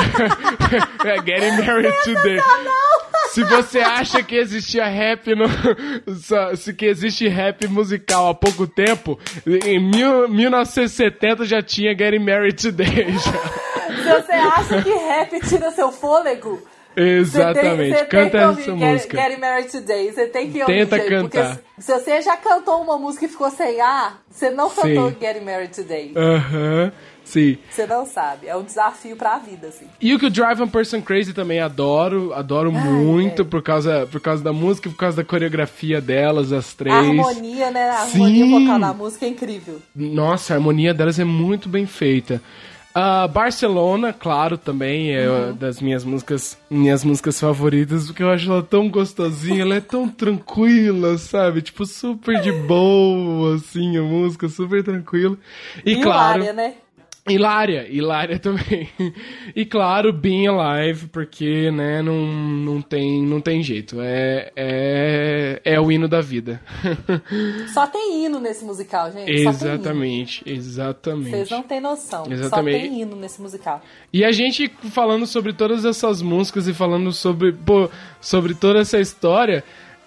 é, Getting Married Today. Se você acha que existia rap no. Se que existe rap musical há pouco tempo, em mil, 1970 já tinha Getting Married Today. já. Se você acha que rap tira seu fôlego, Exatamente. Você tem, Canta você que ouvir essa Get- música. Getting Married Today. Você tem que ouvir. Tenta cantar. Porque se se você já cantou uma música e ficou sem ar, você não cantou Sim. Getting Married Today. Aham, sim. Você não sabe. É um desafio pra vida, assim. E o que o Drive a Person Crazy também adoro, adoro muito é. por causa por causa da música, por causa da coreografia delas, as três. A harmonia, né? A Sim. harmonia vocal da música é incrível. Nossa, a harmonia delas é muito bem feita. Ah, Barcelona, claro, também é Uhum. das minhas músicas, minhas músicas favoritas, porque eu acho ela tão gostosinha, ela é tão tranquila, sabe? Tipo, super de boa, assim, a música, super tranquila. E, claro, né? Hilária, Hilária também. E claro, Being Alive, porque, né, não, não, tem, não tem jeito. É, é, é o hino da vida. Só tem hino nesse musical, gente. Exatamente, exatamente. Vocês não têm noção. Exatamente. Só tem hino nesse musical. E a gente falando sobre todas essas músicas e falando sobre, pô, sobre toda essa história,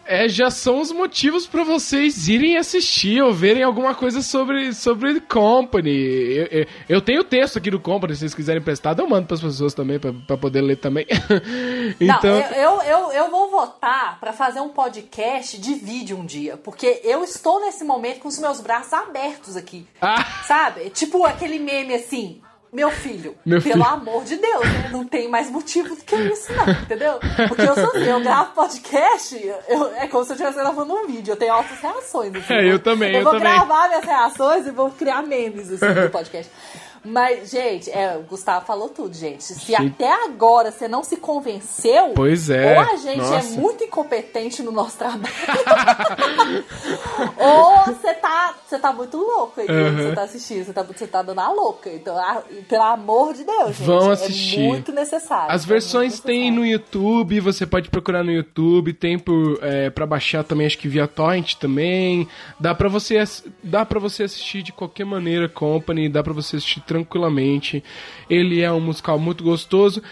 é, já são os motivos pra vocês irem assistir ou verem alguma coisa sobre, sobre Company. Eu, eu, eu tenho o texto aqui do Company, se vocês quiserem emprestado, eu mando pras pessoas também, pra, pra poder ler também. então, Não, eu, eu, eu, vou votar pra fazer um podcast de vídeo um dia. Porque eu estou nesse momento com os meus braços abertos aqui. Ah. Sabe? Tipo aquele meme assim. Meu filho, Meu pelo filho. amor de Deus, né? não tem mais motivo do que isso, não, entendeu? Porque eu sou assim, eu gravo podcast, eu- é como se eu estivesse gravando um vídeo, eu tenho altas reações. Assim, É, eu também, Eu eu vou também. gravar minhas reações e vou criar memes assim, do podcast. Mas, gente, é, o Gustavo falou tudo, gente. Se Sim. até agora você não se convenceu, Pois é, ou a gente nossa. é muito incompetente no nosso trabalho, ou você tá, você tá muito louco aí Uhum. você tá assistindo, você tá, você tá dando a louca. Então, a- pelo amor de Deus, gente, Vão assistir. é muito necessário. As é versões muito tem necessário. no YouTube, você pode procurar no YouTube, tem por, é, pra baixar também, acho que via torrent também. Dá pra você dá para você assistir de qualquer maneira, Company, dá pra você assistir tranquilamente. Ele é um musical muito gostoso.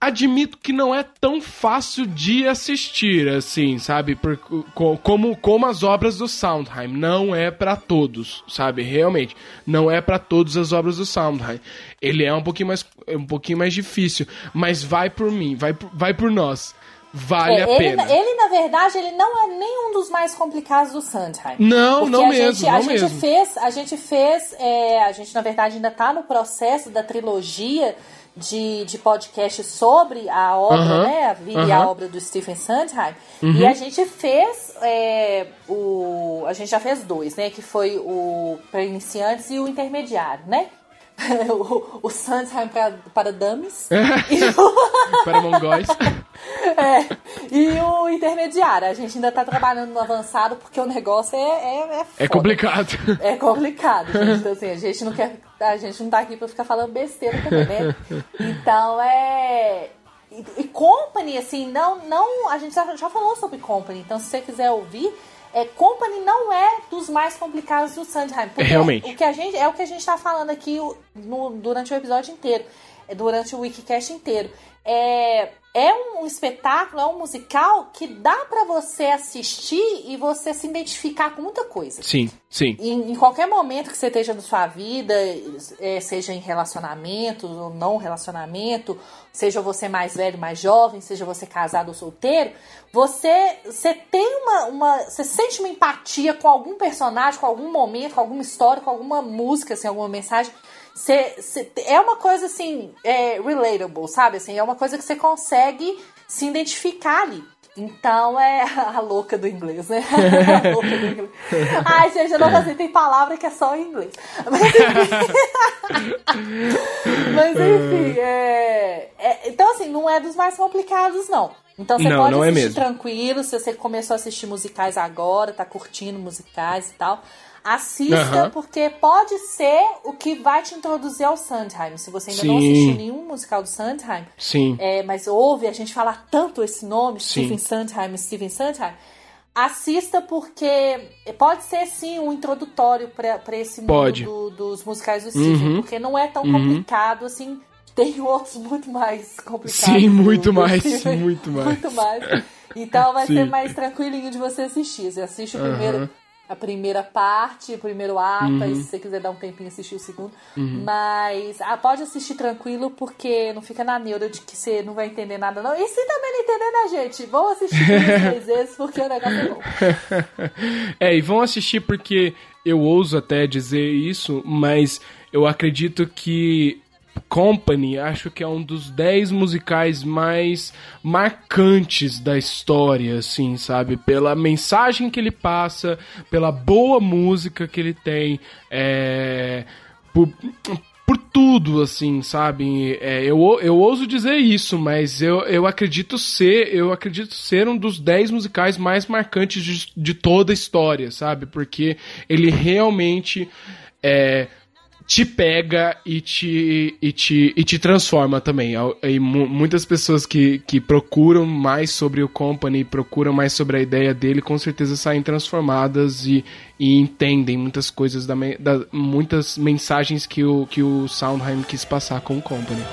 Admito que não é tão fácil de assistir, assim, sabe? Por, co- como, como as obras do Sondheim. Não é pra todos, sabe? Realmente. Não é pra todas as obras do Sondheim. Ele é um pouquinho mais, um pouquinho mais difícil. Mas vai por mim, vai vai por nós. Vale É, a ele, pena. ele, na verdade, ele não é nenhum dos mais complicados do Sondheim. Não, não a mesmo, gente, a não gente mesmo. fez, a gente fez, é, a gente na verdade ainda tá no processo da trilogia de, de podcast sobre a obra, Aham, né, a vida e a obra do Stephen Sondheim. Uhum. E a gente fez é, o, a gente já fez dois, né, que foi o para iniciantes e o intermediário, né? o, o Sondheim para, para dummies e o, Para mongóis. é, e o intermediário. A gente ainda tá trabalhando no avançado porque o negócio é. É, é, É complicado. É complicado, gente. Então, assim, a gente não quer. A gente não tá aqui pra ficar falando besteira também, né? Então é. E, e Company, assim, não, não. A gente já, já falou sobre Company, então se você quiser ouvir. É, Company não é dos mais complicados do Sondheim. Porque Realmente. O que a gente, é o que a gente tá falando aqui no- durante o episódio inteiro. É, Durante o Wikicast inteiro. É, é um espetáculo, é um musical que dá pra você assistir e você se identificar com muita coisa. Sim, sim. Em, em qualquer momento que você esteja na sua vida, é, seja em relacionamento ou não relacionamento, seja você mais velho, mais jovem, seja você casado ou solteiro, você, você tem uma, uma. Você sente uma empatia com algum personagem, com algum momento, com alguma história, com alguma música, assim, alguma mensagem. Você, você- é uma coisa assim, é, relatable, sabe? Assim, é uma coisa que você consegue se identificar ali. Então é a louca do inglês, né? A louca do inglês. Ai, gente, eu não consigo, tem palavra que é só em inglês. Mas enfim, Mas, enfim é, é- Então, assim, não é dos mais complicados, não. Então você Não, pode não é assistir mesmo. tranquilo, se você começou a assistir musicais agora, tá curtindo musicais e tal. Assista, Aham. porque pode ser o que vai te introduzir ao Sondheim. Se você ainda não Sim. assistiu nenhum musical do Sondheim, Sim. é, mas ouve a gente falar tanto esse nome, Sim. Stephen Sondheim, Stephen Sondheim, assista porque pode ser sim um introdutório para esse mundo Pode. do- dos musicais do Stephen, Uhum. porque não é tão complicado assim. Tem outros muito mais complicados. Sim, muito mais, muito mais. Muito mais. Então vai Sim. ser mais tranquilinho de você assistir. Você assiste o primeiro. A primeira parte, o primeiro ato, Uhum. se você quiser dar um tempinho assistir o segundo. Mas ah, pode assistir tranquilo, porque não fica na neura de que você não vai entender nada, não. E se também não entender, né, gente? Vão assistir três vezes, porque o negócio é bom. É, e vão assistir porque eu ouso até dizer isso, mas eu acredito que Company acho que é um dos 10 musicais mais marcantes da história, assim, sabe? Pela mensagem que ele passa, pela boa música que ele tem, é. Por, por tudo, assim, sabe? É, eu, eu ouso dizer isso, mas eu, eu acredito ser, eu acredito ser um dos 10 musicais mais marcantes de, de toda a história, sabe? Porque ele realmente é, te pega e te, e te, e te transforma também. E mu- muitas pessoas que, que procuram mais sobre o Company, procuram mais sobre a ideia dele, com certeza saem transformadas e, e entendem muitas coisas, da, da- muitas mensagens que o, que o Soundheim quis passar com o Company.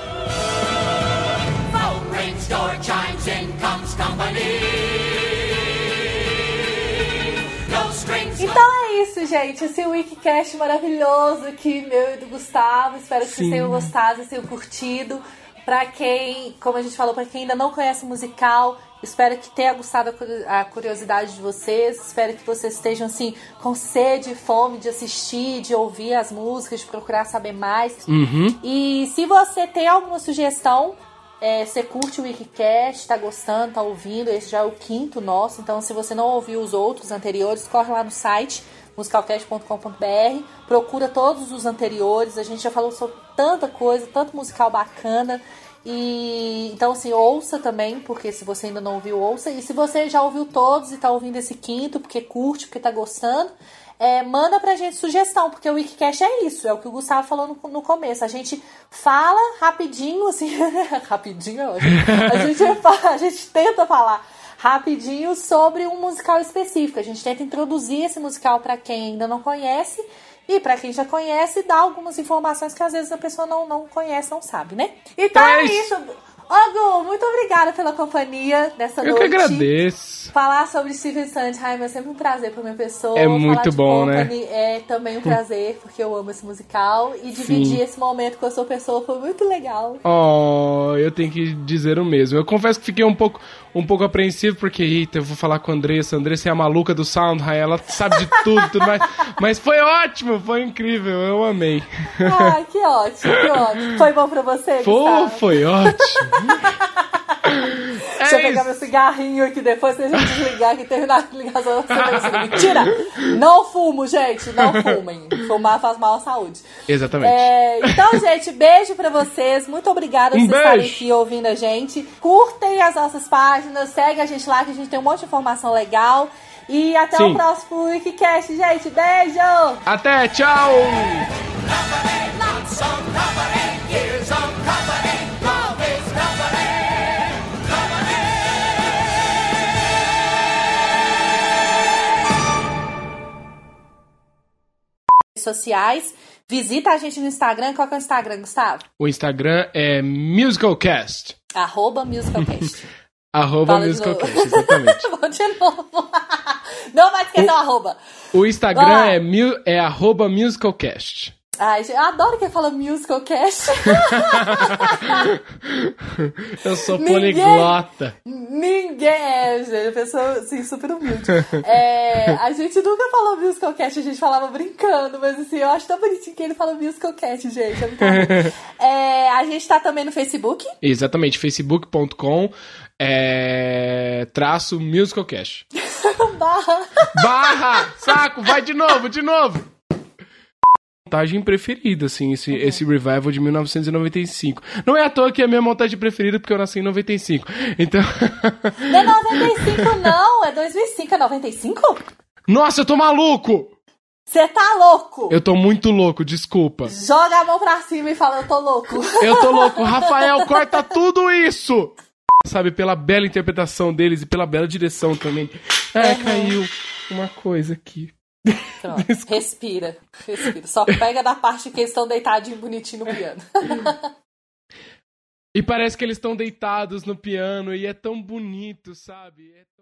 Isso, gente. Esse Wikicast maravilhoso aqui, meu e do Gustavo. Espero que vocês Sim. tenham gostado, tenham curtido. Pra quem, como a gente falou, pra quem ainda não conhece o musical, espero que tenha gostado a curi- a curiosidade de vocês. Espero que vocês estejam assim com sede e fome de assistir, de ouvir as músicas, de procurar saber mais. E se você tem alguma sugestão, é, você curte o Wikicast, tá gostando, tá ouvindo, esse já é o quinto nosso, então se você não ouviu os outros anteriores, corre lá no site musicalcast.com.br, procura todos os anteriores, a gente já falou sobre tanta coisa, tanto musical bacana. E então assim, ouça também, porque se você ainda não ouviu, ouça. E se você já ouviu todos e tá ouvindo esse quinto, porque curte, porque tá gostando, é, manda pra gente sugestão, porque o Wikicast é isso, é o que o Gustavo falou no, no começo. A gente fala rapidinho, assim, rapidinho é ótimo. A gente, a gente tenta falar rapidinho sobre um musical específico. A gente tenta introduzir esse musical pra quem ainda não conhece e pra quem já conhece, dar algumas informações que às vezes a pessoa não, não conhece, não sabe, né? Então É é isso. isso. Ô, Gu, muito obrigada pela companhia nessa Eu noite. que agradeço. Falar sobre Stephen Sondheim é sempre um prazer pra minha pessoa. É muito bom, né? É também um prazer, porque eu amo esse musical. E dividir esse momento com a sua pessoa foi muito legal. Oh, eu tenho que dizer o mesmo. Eu confesso que fiquei um pouco, um pouco apreensivo, porque, eita, eu vou falar com a Andressa. A Andressa é a maluca do Soundhigh, ela sabe de tudo, tudo mais. Mas foi ótimo, foi incrível, eu amei. Ai, que ótimo, que ótimo. Foi bom pra você, Pô, Gustavo? foi ótimo. Deixa eu É pegar isso. meu cigarrinho aqui depois, se a gente desligar aqui e terminar a ligação. Você Mentira! Não fumo, gente, não fumem. Fumar faz mal à saúde. Exatamente. É, então, gente, beijo pra vocês. Muito obrigada por Um vocês estarem aqui ouvindo a gente. Curtem as nossas páginas, segue a gente lá que a gente tem um monte de informação legal. E até Sim. o próximo Wikicast, gente. Beijo! Até, tchau! Sociais. Visita a gente no Instagram. Qual é o Instagram, Gustavo? O Instagram é Musicalcast. Arroba Musicalcast. Arroba Fala. Musicalcast, exatamente. Vou de novo. Não vai esquecer o arroba. O Instagram é, é arroba Musicalcast. Ai, eu adoro quem fala musicalcast. Eu sou Ninguém- poliglota. Ninguém é, gente. A pessoa, assim, super humilde. É, a gente nunca falou musicalcast, a gente falava brincando, mas assim, eu acho tão bonitinho que ele fala musicalcast, gente. É. É, a gente tá também no Facebook. Exatamente, facebook.com é, traço Musicalcast. Barra. Barra! Saco, vai de novo, de novo! Montagem preferida, assim, esse, esse revival de 1995. Não é à toa que é a minha montagem preferida, porque eu nasci em 95. Então. Não é 95, não, é 2005, é 95? Nossa, eu tô maluco! Você tá louco? Eu tô muito louco, desculpa. Joga a mão pra cima e fala, eu tô louco. Eu tô louco. Rafael, corta tudo isso! Sabe, pela bela interpretação deles e pela bela direção também. É, Uhum. caiu uma coisa aqui. Pronto, respira, respira. Só pega da parte que eles estão deitadinhos bonitinho no piano. E parece que eles estão deitados no piano e é tão bonito, sabe? É.